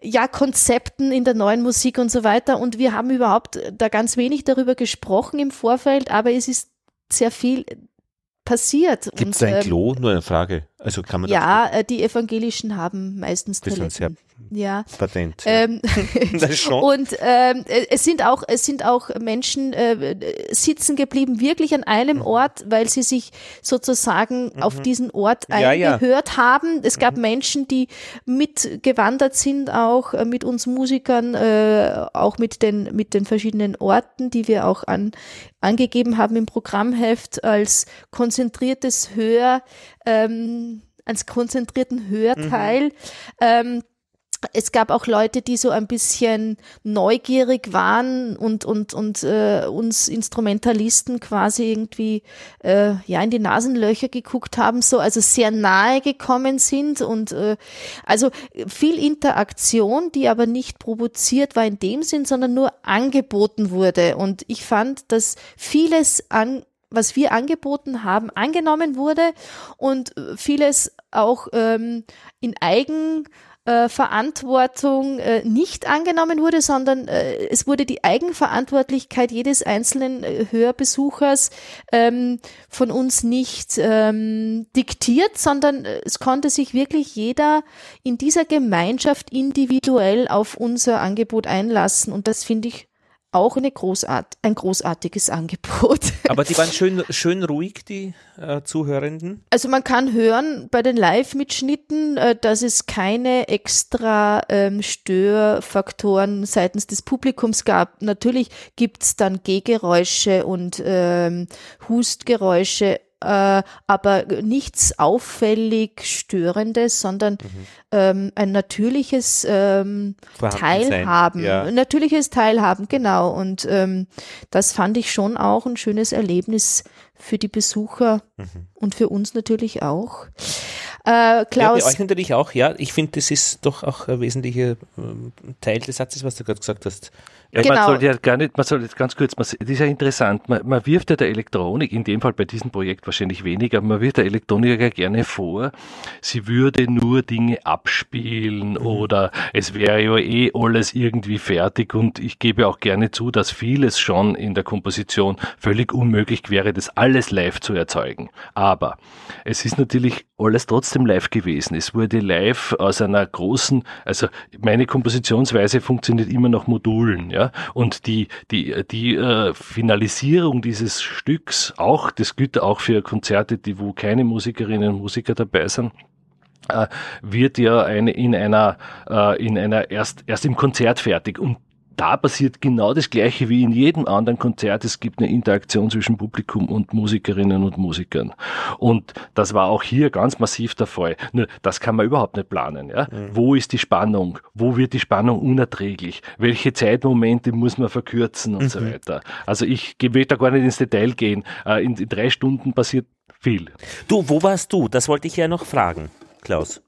ja, Konzepten in der neuen Musik und so weiter. Und wir haben überhaupt da ganz wenig darüber gesprochen im Vorfeld, aber es ist sehr viel passiert. Gibt es ein ähm, Klo? Nur eine Frage. Also kann man Ja, äh, die Evangelischen haben meistens Das Toiletten. Ja. das Patent. Ähm, das und ähm, äh, es sind auch es sind auch Menschen äh, sitzen geblieben wirklich an einem Mhm. Ort, weil sie sich sozusagen auf diesen Ort Ja, ja. eingehört haben. Es Mhm. gab Menschen, die mitgewandert sind, auch äh, mit uns Musikern, äh, auch mit den mit den verschiedenen Orten, die wir auch an, angegeben haben im Programmheft als konzentriertes Hör, ähm, als konzentrierten Hörteil. Ähm, es gab auch Leute, die so ein bisschen neugierig waren und und und äh, uns Instrumentalisten quasi irgendwie äh, ja in die Nasenlöcher geguckt haben, so also sehr nahe gekommen sind und äh, also viel Interaktion, die aber nicht provoziert war in dem Sinn, sondern nur angeboten wurde und ich fand, dass vieles an was wir angeboten haben, angenommen wurde und vieles auch ähm, in Eigen äh, Verantwortung äh, nicht angenommen wurde, sondern äh, es wurde die Eigenverantwortlichkeit jedes einzelnen Hörbesuchers ähm, von uns nicht ähm, diktiert, sondern es konnte sich wirklich jeder in dieser Gemeinschaft individuell auf unser Angebot einlassen. Und das finde ich auch eine großart ein großartiges Angebot. Aber die waren schön, schön ruhig, die äh, Zuhörenden. Also man kann hören bei den Live-Mitschnitten, äh, dass es keine extra ähm, Störfaktoren seitens des Publikums gab. Natürlich gibt's dann Gehgeräusche und ähm, Hustgeräusche, äh, aber nichts auffällig Störendes, sondern ähm, ein natürliches ähm, Teilhaben. ja. Natürliches Teilhaben, genau. Und ähm, das fand ich schon auch ein schönes Erlebnis für die Besucher und für uns natürlich auch. Äh, Ja, Klaus, bei euch natürlich auch, ja. Ich finde, das ist doch auch ein wesentlicher ähm, Teil des Satzes, was du gerade gesagt hast. Ja, Genau. Man soll ja gar nicht, man soll jetzt ganz kurz, man, das ist ja interessant, man, man wirft ja der Elektronik, in dem Fall bei diesem Projekt wahrscheinlich weniger, aber man wirft der Elektronik ja gerne vor, sie würde nur Dinge abspielen Mhm. oder es wäre ja eh alles irgendwie fertig und ich gebe auch gerne zu, dass vieles schon in der Komposition völlig unmöglich wäre, das alles live zu erzeugen. Aber es ist natürlich alles trotzdem live gewesen. Es wurde live aus einer großen, also meine Kompositionsweise funktioniert immer nach Modulen, ja. Und die, die, die äh, Finalisierung dieses Stücks, auch, das gilt auch für Konzerte, die wo keine Musikerinnen und Musiker dabei sind, äh, wird ja eine, in einer, äh, in einer erst, erst im Konzert fertig. Und da passiert genau das Gleiche wie in jedem anderen Konzert. Es gibt eine Interaktion zwischen Publikum und Musikerinnen und Musikern. Und das war auch hier ganz massiv der Fall. Nur, das kann man überhaupt nicht planen. Ja? Mhm. Wo ist die Spannung? Wo wird die Spannung unerträglich? Welche Zeitmomente muss man verkürzen und mhm. so weiter? Also ich will da gar nicht ins Detail gehen. Äh, in, in drei Stunden passiert viel. Du, wo warst du? Das wollte ich ja noch fragen, Klaus.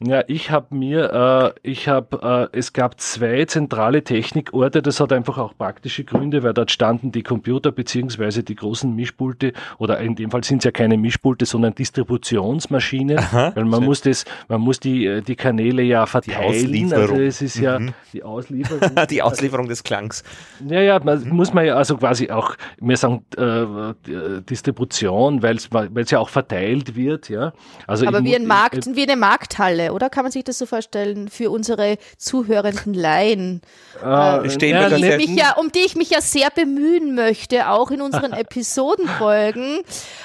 Ja, ich habe mir, äh, ich habe, äh, es gab zwei zentrale Technikorte, das hat einfach auch praktische Gründe, weil dort standen die Computer beziehungsweise die großen Mischpulte, oder in dem Fall sind es ja keine Mischpulte, sondern Distributionsmaschinen, Aha, weil man schön. muss das, man muss die, äh, die Kanäle ja verteilen, also es ist ja mhm. die Auslieferung. die Auslieferung des Klangs. Ja, ja, man, mhm. muss man ja also quasi auch, wir sagen äh, Distribution, weil es ja auch verteilt wird, ja. Also Aber wie, ein Markt, wie eine Markthalle Halle, oder? Kann man sich das so vorstellen für unsere zuhörenden Laien? Äh, äh, ja, um, die mich ja, um die ich mich ja sehr bemühen möchte, auch in unseren Episodenfolgen.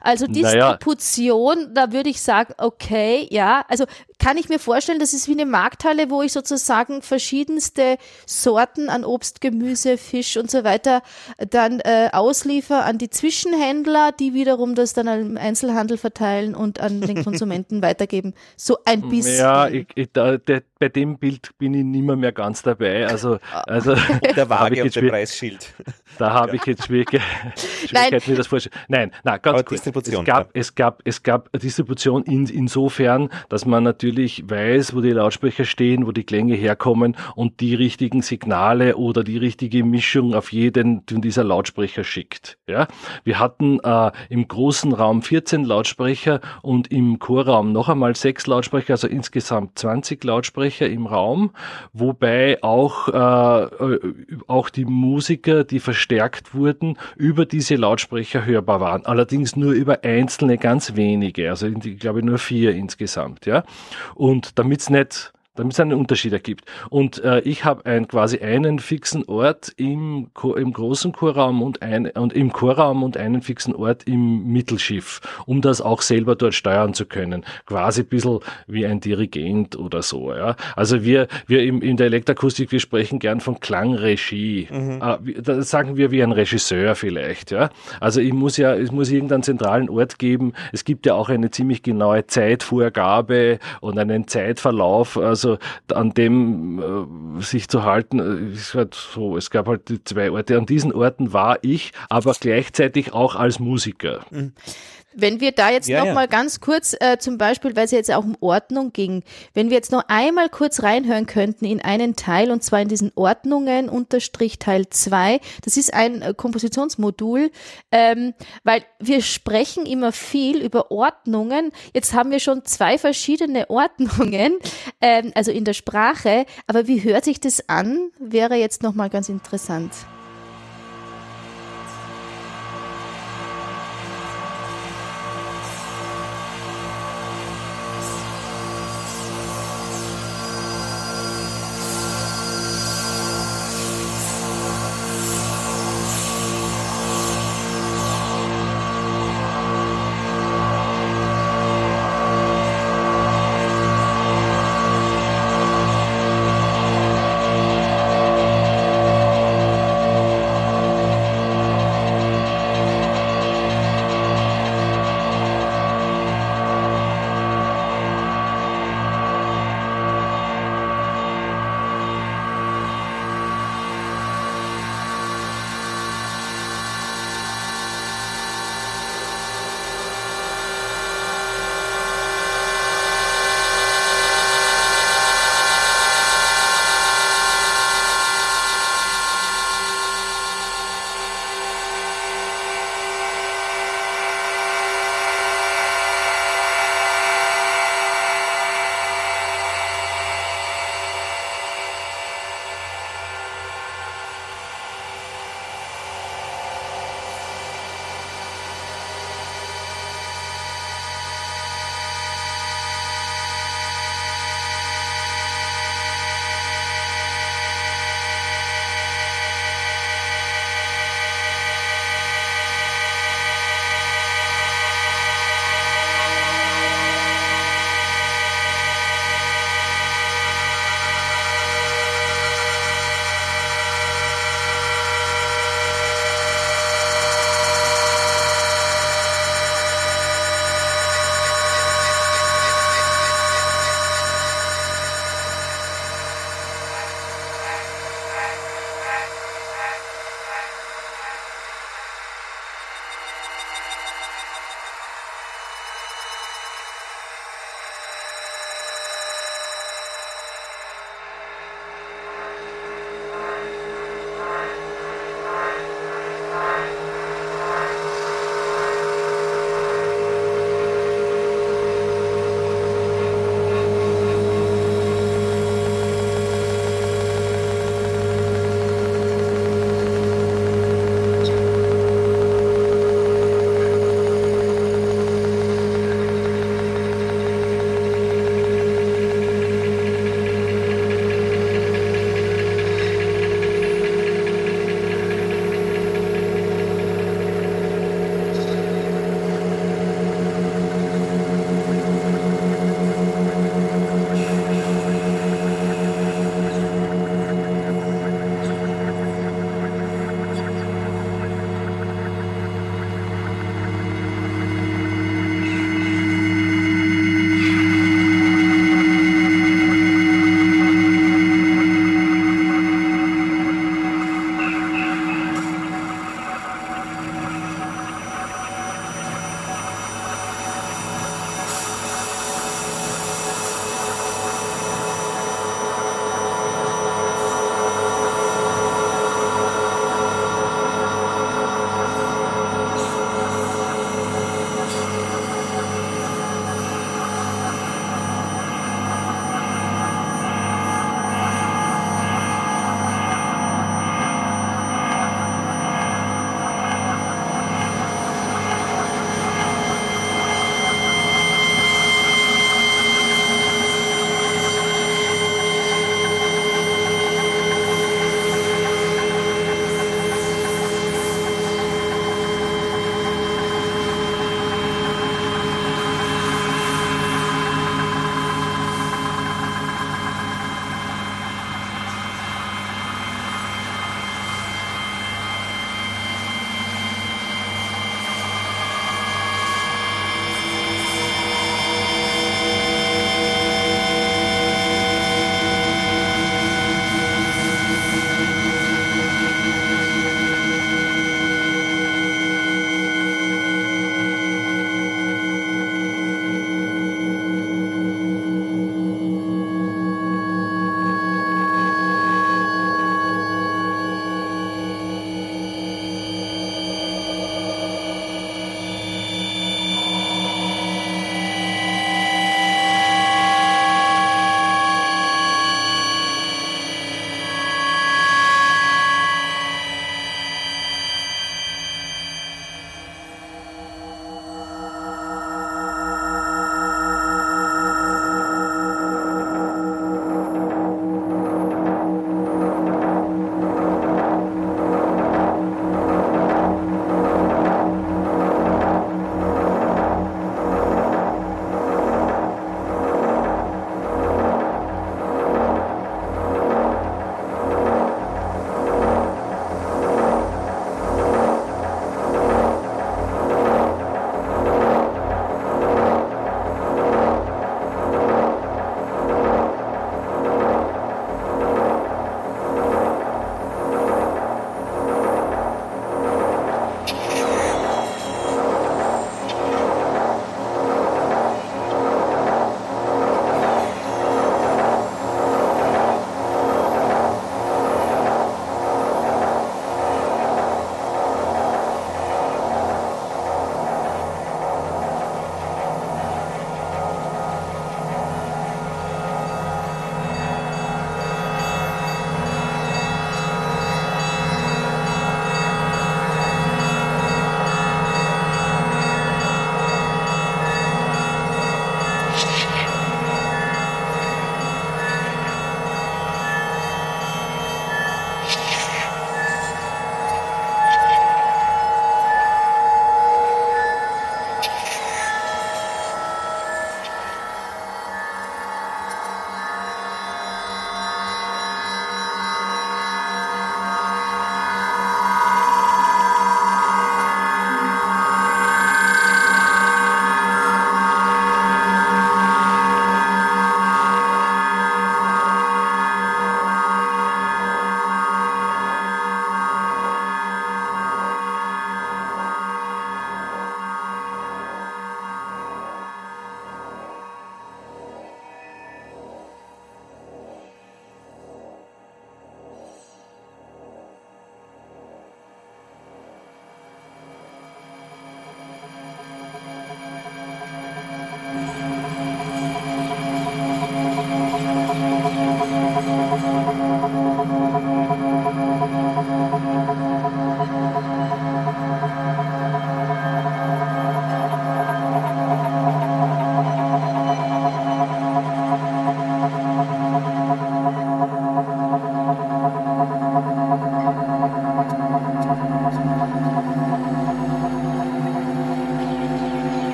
Also Distribution, naja. da würde ich sagen, okay, ja. Also kann ich mir vorstellen, das ist wie eine Markthalle, wo ich sozusagen verschiedenste Sorten an Obst, Gemüse, Fisch und so weiter dann äh, ausliefer an die Zwischenhändler, die wiederum das dann im Einzelhandel verteilen und an den Konsumenten weitergeben. So ein bisschen. Ja, ich, ich, da, der, bei dem Bild bin ich nicht mehr, ganz dabei. Also, also der Waage und der Preisschild. Da habe ich jetzt Schwierigkeiten, Schwierigkeiten mir das vorstellen. Nein, na, ganz Aber kurz. Es gab, es gab, es gab Distribution in, insofern, dass man natürlich weiß, wo die Lautsprecher stehen, wo die Klänge herkommen und die richtigen Signale oder die richtige Mischung auf jeden dieser Lautsprecher schickt. Ja, wir hatten äh, im großen Raum 14 Lautsprecher und im Chorraum noch einmal sechs Lautsprecher, also insgesamt 20 Lautsprecher. Lautsprecher im Raum, wobei auch, äh, auch die Musiker, die verstärkt wurden, über diese Lautsprecher hörbar waren. Allerdings nur über einzelne, ganz wenige, also ich glaube nur vier insgesamt. Ja? Und damit es nicht damit es einen Unterschied ergibt. Und äh, ich habe ein, quasi einen fixen Ort im, im großen Chorraum und, ein, und im Chorraum und einen fixen Ort im Mittelschiff, um das auch selber dort steuern zu können. Quasi ein bisschen wie ein Dirigent oder so. Ja. Also wir, wir im, in der Elektroakustik, wir sprechen gern von Klangregie. Mhm. Äh, da sagen wir wie ein Regisseur vielleicht. Ja. Also ich muss ja, es muss irgendeinen zentralen Ort geben. Es gibt ja auch eine ziemlich genaue Zeitvorgabe und einen Zeitverlauf. Also also an dem äh, sich zu halten, äh, ist halt so. Es gab halt die zwei Orte. An diesen Orten war ich, aber gleichzeitig auch als Musiker. Mhm. Wenn wir da jetzt ja, noch ja. mal ganz kurz, äh, zum Beispiel, weil es jetzt auch um Ordnung ging, wenn wir jetzt noch einmal kurz reinhören könnten in einen Teil, und zwar in diesen Ordnungen unterstrich Teil 2, das ist ein äh, Kompositionsmodul, ähm, weil wir sprechen immer viel über Ordnungen. Jetzt haben wir schon zwei verschiedene Ordnungen, ähm, also in der Sprache, aber wie hört sich das an, wäre jetzt noch mal ganz interessant.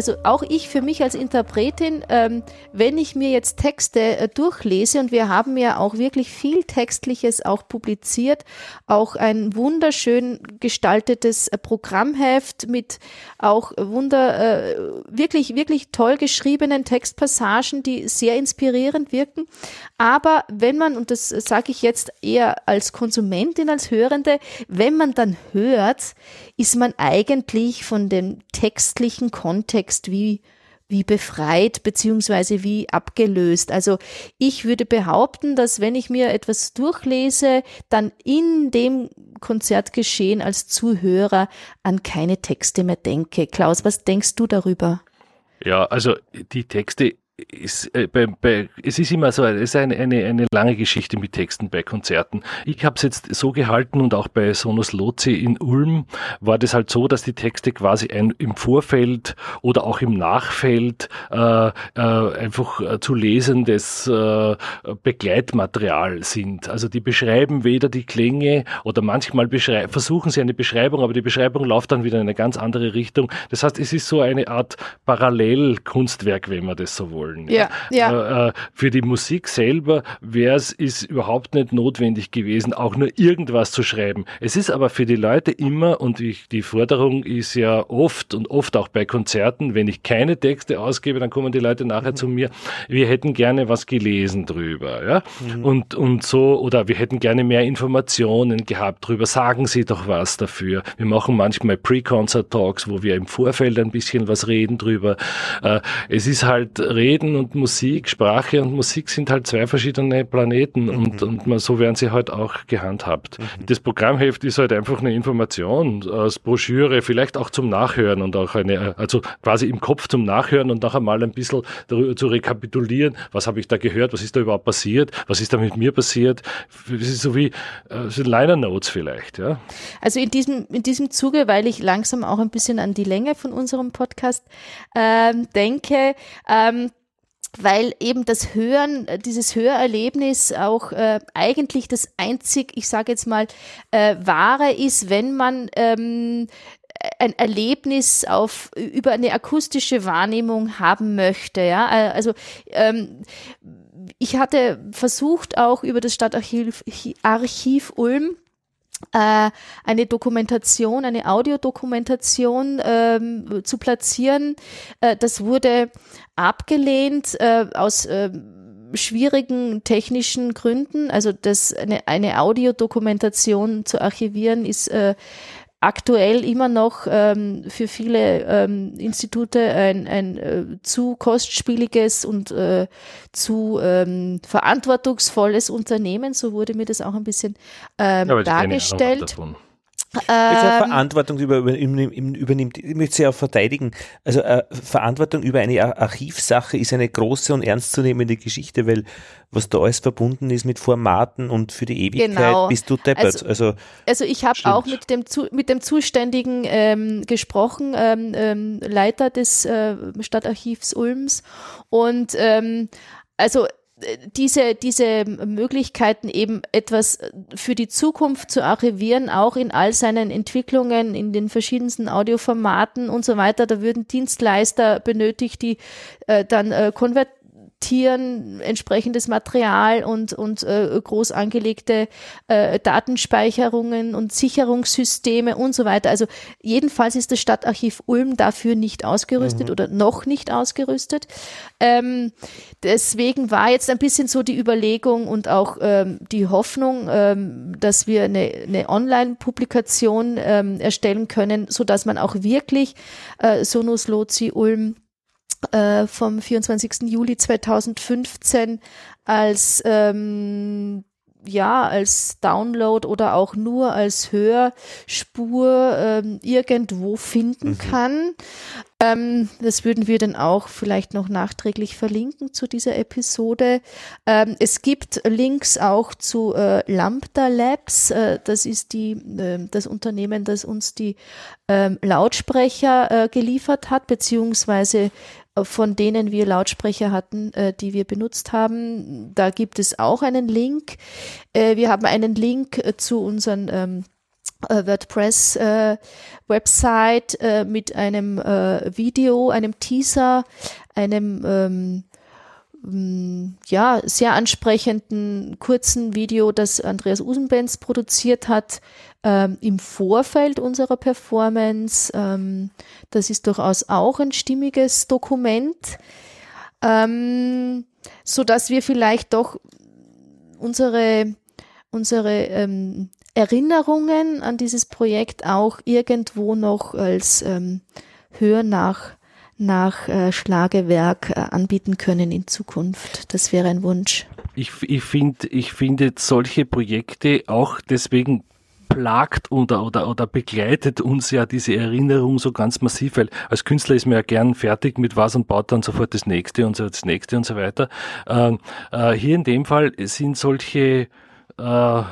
Also auch ich für mich als Interpretin, ähm, wenn ich mir jetzt Texte äh, durchlese und wir haben ja auch wirklich viel Textliches auch publiziert, auch ein wunderschön gestaltetes äh, Programmheft mit auch wunder, äh, wirklich, wirklich toll geschriebenen Textpassagen, die sehr inspirierend wirken. Aber wenn man, und das sage ich jetzt eher als Konsumentin, als Hörende, wenn man dann hört, ist man eigentlich von dem textlichen Kontext wie wie befreit beziehungsweise wie abgelöst. Also ich würde behaupten, dass wenn ich mir etwas durchlese, dann in dem Konzertgeschehen als Zuhörer an keine Texte mehr denke. Klaus, was denkst du darüber? Ja, also die Texte ist, äh, bei, bei, es ist immer so, es ist eine, eine, eine lange Geschichte mit Texten bei Konzerten. Ich habe es jetzt so gehalten und auch bei Sonus Lozi in Ulm war das halt so, dass die Texte quasi ein, im Vorfeld oder auch im Nachfeld äh, äh, einfach äh, zu lesendes äh, Begleitmaterial sind. Also die beschreiben weder die Klänge oder manchmal versuchen sie eine Beschreibung, aber die Beschreibung läuft dann wieder in eine ganz andere Richtung. Das heißt, es ist so eine Art Parallelkunstwerk, wenn man das so will wollen. Ja, ja. Äh, äh, für die Musik selber wäre es überhaupt nicht notwendig gewesen, auch nur irgendwas zu schreiben. Es ist aber für die Leute immer, und ich, die Forderung ist ja oft und oft auch bei Konzerten, wenn ich keine Texte ausgebe, dann kommen die Leute nachher mhm. zu mir, wir hätten gerne was gelesen drüber. Ja? Mhm. Und, und so, oder wir hätten gerne mehr Informationen gehabt drüber. Sagen Sie doch was dafür. Wir machen manchmal Pre-Concert-Talks, wo wir im Vorfeld ein bisschen was reden drüber. Äh, es ist halt Reden Reden und Musik, Sprache und Musik sind halt zwei verschiedene Planeten mhm. und, und man, so werden sie halt auch gehandhabt. Mhm. Das Programmheft ist halt einfach eine Information als Broschüre, vielleicht auch zum Nachhören und auch eine, also quasi im Kopf zum Nachhören und nachher mal ein bisschen darüber zu rekapitulieren, was habe ich da gehört, was ist da überhaupt passiert, was ist da mit mir passiert. Das ist so wie äh, so Liner Notes vielleicht, ja. Also in diesem, in diesem Zuge, weil ich langsam auch ein bisschen an die Länge von unserem Podcast ähm, denke, ähm, weil eben das Hören, äh, dieses Hörerlebnis auch äh, eigentlich das einzig, ich sage jetzt mal, äh, wahre ist, wenn man ähm, ein Erlebnis auf über eine akustische Wahrnehmung haben möchte. Ja, äh, also ähm, ich hatte versucht auch über das Stadtarchiv Archiv Ulm äh, eine Dokumentation, eine Audiodokumentation ähm, zu platzieren. Äh, das wurde abgelehnt äh, aus äh, schwierigen technischen Gründen. Also das eine, eine Audiodokumentation zu archivieren ist äh, aktuell immer noch ähm, für viele ähm, Institute ein, ein äh, zu kostspieliges und äh, zu ähm, verantwortungsvolles Unternehmen. So wurde mir das auch ein bisschen ähm, ja, dargestellt. Ähm, Verantwortung über, übernimmt, ich möchte sie auch verteidigen. Also äh, Verantwortung über eine Archivsache ist eine große und ernstzunehmende Geschichte, weil was da alles verbunden ist mit Formaten und für die Ewigkeit genau. bist du deppert. Also, also, also ich habe auch mit dem, mit dem Zuständigen ähm, gesprochen, ähm, ähm, Leiter des äh, Stadtarchivs Ulms und ähm, also diese, diese Möglichkeiten eben etwas für die Zukunft zu archivieren, auch in all seinen Entwicklungen, in den verschiedensten Audioformaten und so weiter. Da würden Dienstleister benötigt, die äh, dann äh, konvertieren Tieren entsprechendes Material und, und äh, groß angelegte äh, Datenspeicherungen und Sicherungssysteme und so weiter. Also jedenfalls ist das Stadtarchiv Ulm dafür nicht ausgerüstet mhm. oder noch nicht ausgerüstet. Ähm, deswegen war jetzt ein bisschen so die Überlegung und auch ähm, die Hoffnung, ähm, dass wir eine, eine Online-Publikation ähm, erstellen können, so dass man auch wirklich äh, Sonus Lozi Ulm äh, vom 24. Juli 2015 als ähm, ja, als Download oder auch nur als Hörspur ähm, irgendwo finden mhm. kann. Ähm, das würden wir dann auch vielleicht noch nachträglich verlinken zu dieser Episode. Ähm, es gibt Links auch zu äh, Lambda Labs. Äh, das ist die, äh, das Unternehmen, das uns die ähm, Lautsprecher äh, geliefert hat, beziehungsweise von denen wir Lautsprecher hatten, äh, die wir benutzt haben. Da gibt es auch einen Link. Äh, wir haben einen Link äh, zu unseren ähm, äh, WordPress äh, mit einem Video, einem Teaser, einem ähm, ja, sehr ansprechenden kurzen Video, das Andreas Usenbenz produziert hat, ähm, im Vorfeld unserer Performance. Ähm, das ist durchaus auch ein stimmiges Dokument, ähm, so dass wir vielleicht doch unsere, unsere ähm, Erinnerungen an dieses Projekt auch irgendwo noch als ähm, Hör nach, nach äh, Schlagewerk äh, anbieten können in Zukunft. Das wäre ein Wunsch. Ich, ich finde ich finde solche Projekte auch deswegen plagt oder, oder, oder begleitet uns ja diese Erinnerung so ganz massiv, weil als Künstler ist man ja gern fertig mit was und baut dann sofort das nächste und so das nächste und so weiter. Ähm, äh, hier in dem Fall sind solche äh,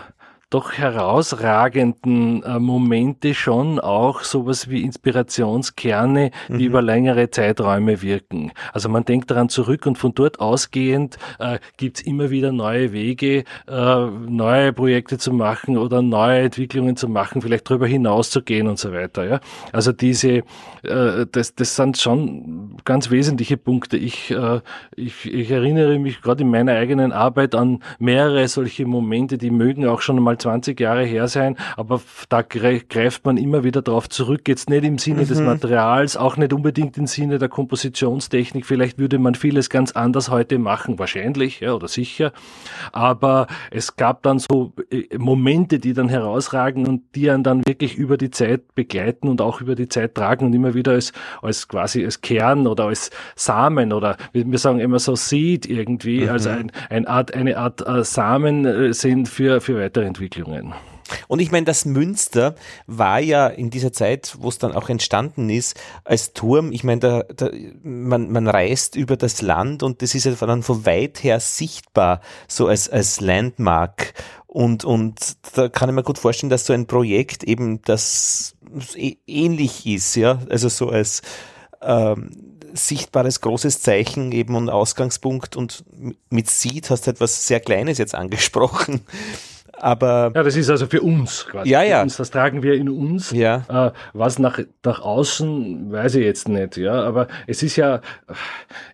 doch herausragenden äh, Momente schon auch sowas wie Inspirationskerne, die mhm. über längere Zeiträume wirken. Also man denkt daran zurück und von dort ausgehend äh, gibt's immer wieder neue Wege, äh, neue Projekte zu machen oder neue Entwicklungen zu machen, vielleicht darüber hinaus zu gehen und so weiter. Ja? Also diese, äh, das, das sind schon ganz wesentliche Punkte. Ich, äh, ich, ich erinnere mich gerade in meiner eigenen Arbeit an mehrere solche Momente, die mögen auch schon mal 20 Jahre her sein, aber da greift man immer wieder darauf zurück, jetzt nicht im Sinne mhm. des Materials, auch nicht unbedingt im Sinne der Kompositionstechnik, vielleicht würde man vieles ganz anders heute machen, wahrscheinlich, ja, oder sicher, aber es gab dann so äh, Momente, die dann herausragen und die einen dann wirklich über die Zeit begleiten und auch über die Zeit tragen und immer wieder als, als quasi als Kern oder als Samen oder wir sagen immer so Seed irgendwie, mhm. also ein, ein Art, eine Art äh, Samen äh, sind für, für weitere Entwicklungen. Und ich meine, das Münster war ja in dieser Zeit, wo es dann auch entstanden ist, als Turm, ich meine, da, da, man, man reist über das Land und das ist ja dann von weit her sichtbar, so als, als Landmark. Und, und da kann ich mir gut vorstellen, dass so ein Projekt eben das ähnlich ist, ja, also so als ähm, sichtbares großes Zeichen eben und Ausgangspunkt und mit Seed hast du etwas sehr Kleines jetzt angesprochen. Aber ja, das ist also für uns quasi. Ja, ja. Uns, das tragen wir in uns. Ja. Äh, was nach, nach außen, weiß ich jetzt nicht. Ja, aber es ist ja,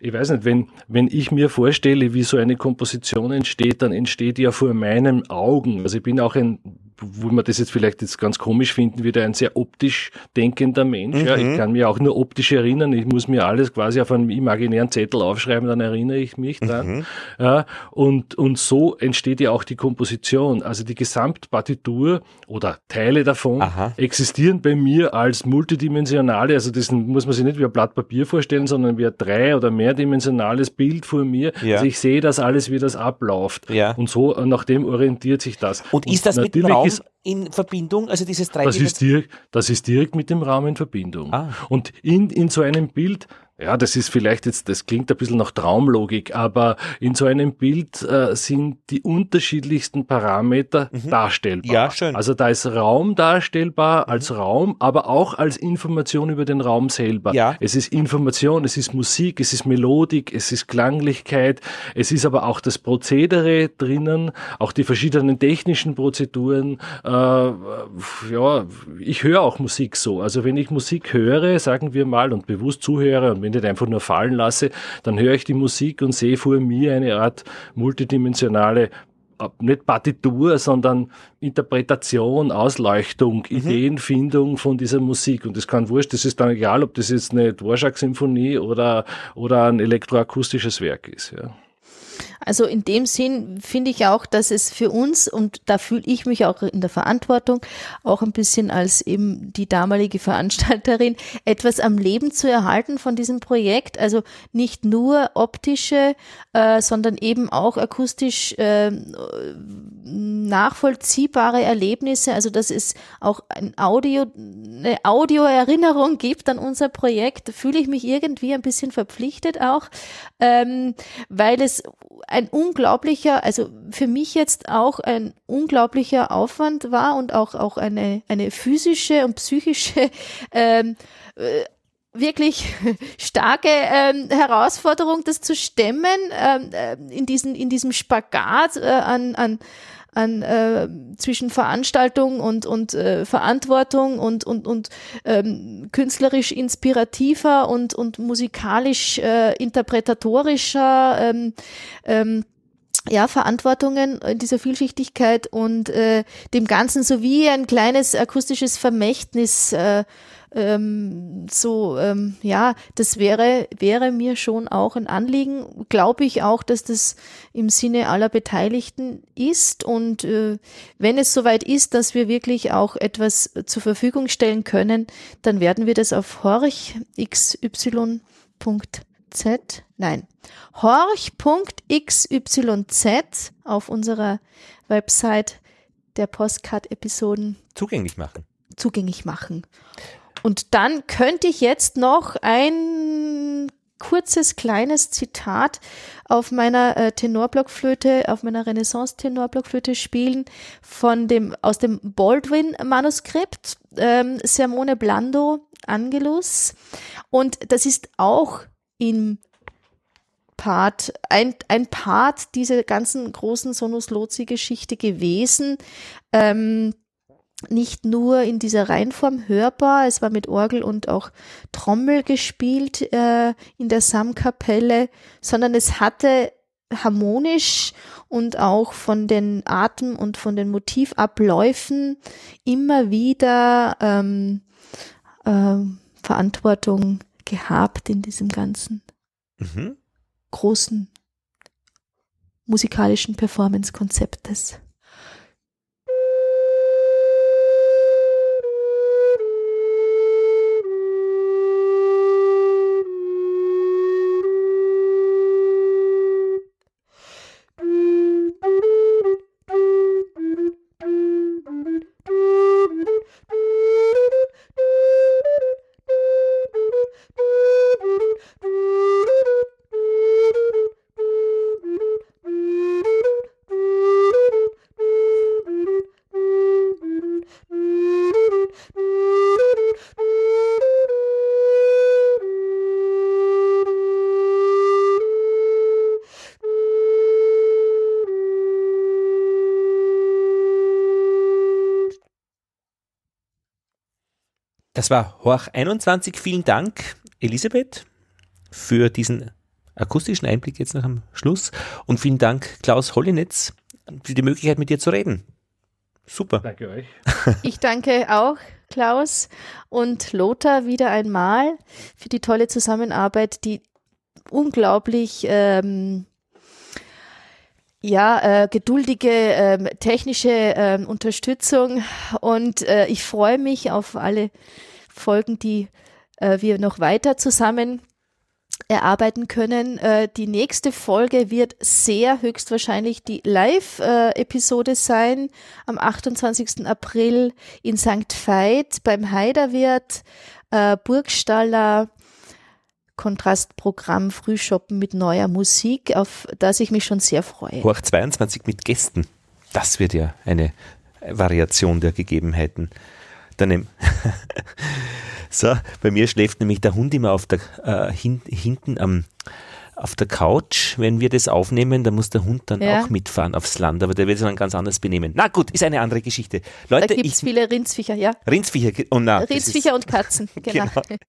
ich weiß nicht, wenn, wenn ich mir vorstelle, wie so eine Komposition entsteht, dann entsteht ja vor meinen Augen. Also ich bin auch ein wo man das jetzt vielleicht jetzt ganz komisch finden würde, ein sehr optisch denkender Mensch. Mhm. Ja, ich mhm. kann mich auch nur optisch erinnern. Ich muss mir alles quasi auf einem imaginären Zettel aufschreiben, dann erinnere ich mich dran. Mhm. Ja, und, und so entsteht ja auch die Komposition. Also die Gesamtpartitur oder Teile davon Aha. existieren bei mir als multidimensionale, also das muss man sich nicht wie ein Blatt Papier vorstellen, sondern wie ein drei- oder mehrdimensionales Bild vor mir. Ja. Also ich sehe das alles, wie das abläuft. Ja. Und so, nach dem orientiert sich das. Und, und ist das mit dem Raum ist in Verbindung, also dieses drei das ist, direkt, das ist direkt mit dem Raum in Verbindung. Ah. Und in, in so einem Bild ja, das ist vielleicht jetzt, das klingt ein bisschen nach Traumlogik, aber in so einem Bild äh, sind die unterschiedlichsten Parameter mhm. darstellbar. Ja, schön. Also da ist Raum darstellbar mhm. als Raum, aber auch als Information über den Raum selber. Ja. Es ist Information, es ist Musik, es ist Melodik, es ist Klanglichkeit, es ist aber auch das Prozedere drinnen, auch die verschiedenen technischen Prozeduren. Äh, ja, ich höre auch Musik so. Also wenn ich Musik höre, sagen wir mal, und bewusst zuhöre und wenn ich einfach nur fallen lasse, dann höre ich die Musik und sehe vor mir eine Art multidimensionale äh, nicht Partitur, sondern Interpretation, Ausleuchtung, mhm. Ideenfindung von dieser Musik. Und das kann wurscht, das ist dann egal, ob das jetzt eine Dvorak-Symphonie oder, oder ein elektroakustisches Werk ist. Ja. Also in dem Sinn finde ich auch, dass es für uns, und da fühle ich mich auch in der Verantwortung, auch ein bisschen als eben die damalige Veranstalterin, etwas am Leben zu erhalten von diesem Projekt. Also nicht nur optische, äh, sondern eben auch akustisch äh, nachvollziehbare Erlebnisse. Also dass es auch ein Audio, eine Audioerinnerung gibt an unser Projekt, fühle ich mich irgendwie ein bisschen verpflichtet auch, ähm, weil es ein unglaublicher, also für mich jetzt auch ein unglaublicher Aufwand war und auch, auch eine, eine physische und psychische ähm, äh, wirklich starke ähm, Herausforderung, das zu stemmen, ähm, äh, in, diesen, in diesem Spagat äh, an, an an äh, zwischen Veranstaltung und, und äh, Verantwortung und, und, und ähm, künstlerisch inspirativer und, und musikalisch äh, interpretatorischer ähm, ähm, ja, Verantwortungen in dieser Vielschichtigkeit und äh, dem Ganzen sowie ein kleines akustisches Vermächtnis äh, ähm, so, ähm, ja, das wäre, wäre mir schon auch ein Anliegen. Glaube ich auch, dass das im Sinne aller Beteiligten ist. Und äh, wenn es soweit ist, dass wir wirklich auch etwas zur Verfügung stellen können, dann werden wir das auf horchxy.z, nein, horch.xyz auf unserer Website der Postcard-Episoden Zugänglich machen. zugänglich machen. Und dann könnte ich jetzt noch ein kurzes kleines Zitat auf meiner äh, Tenorblockflöte, auf meiner Renaissance Tenorblockflöte spielen von dem aus dem Baldwin Manuskript ähm, Sermone Blando Angelus und das ist auch im Part, ein, ein Part dieser ganzen großen Sonus Lozi Geschichte gewesen. Ähm, nicht nur in dieser Reihenform hörbar, es war mit Orgel und auch Trommel gespielt äh, in der Samkapelle, sondern es hatte harmonisch und auch von den Atem- und von den Motivabläufen immer wieder ähm, äh, Verantwortung gehabt in diesem ganzen Mhm. großen musikalischen Performance-Konzeptes. Das war Horch 21. Vielen Dank, Elisabeth, für diesen akustischen Einblick jetzt noch am Schluss. Und vielen Dank, Klaus Hollinetz, für die Möglichkeit, mit dir zu reden. Super. Danke euch. Ich danke auch, Klaus und Lothar wieder einmal für die tolle Zusammenarbeit, die unglaublich ähm, ja, äh, geduldige ähm, technische ähm, Unterstützung und äh, ich freue mich auf alle Folgen, die äh, wir noch weiter zusammen erarbeiten können. Äh, die nächste Folge wird sehr höchstwahrscheinlich die Live-Episode sein am 28. April in St. Veit beim Heiderwirt, äh, Burgstaller Kontrastprogramm Frühshoppen mit neuer Musik, auf das ich mich schon sehr freue. Horch 22 mit Gästen. Das wird ja eine Variation der Gegebenheiten. Dann so, bei mir schläft nämlich der Hund immer auf der, äh, hin, hinten am, auf der Couch. Wenn wir das aufnehmen, dann muss der Hund dann Ja. auch mitfahren aufs Land, aber der wird sich dann ganz anders benehmen. Na gut, ist eine andere Geschichte. Da Leute, gibt es viele Rindsviecher, ja. Rindsviecher, oh na, das ist- Rindsviecher und Katzen, genau. Genau.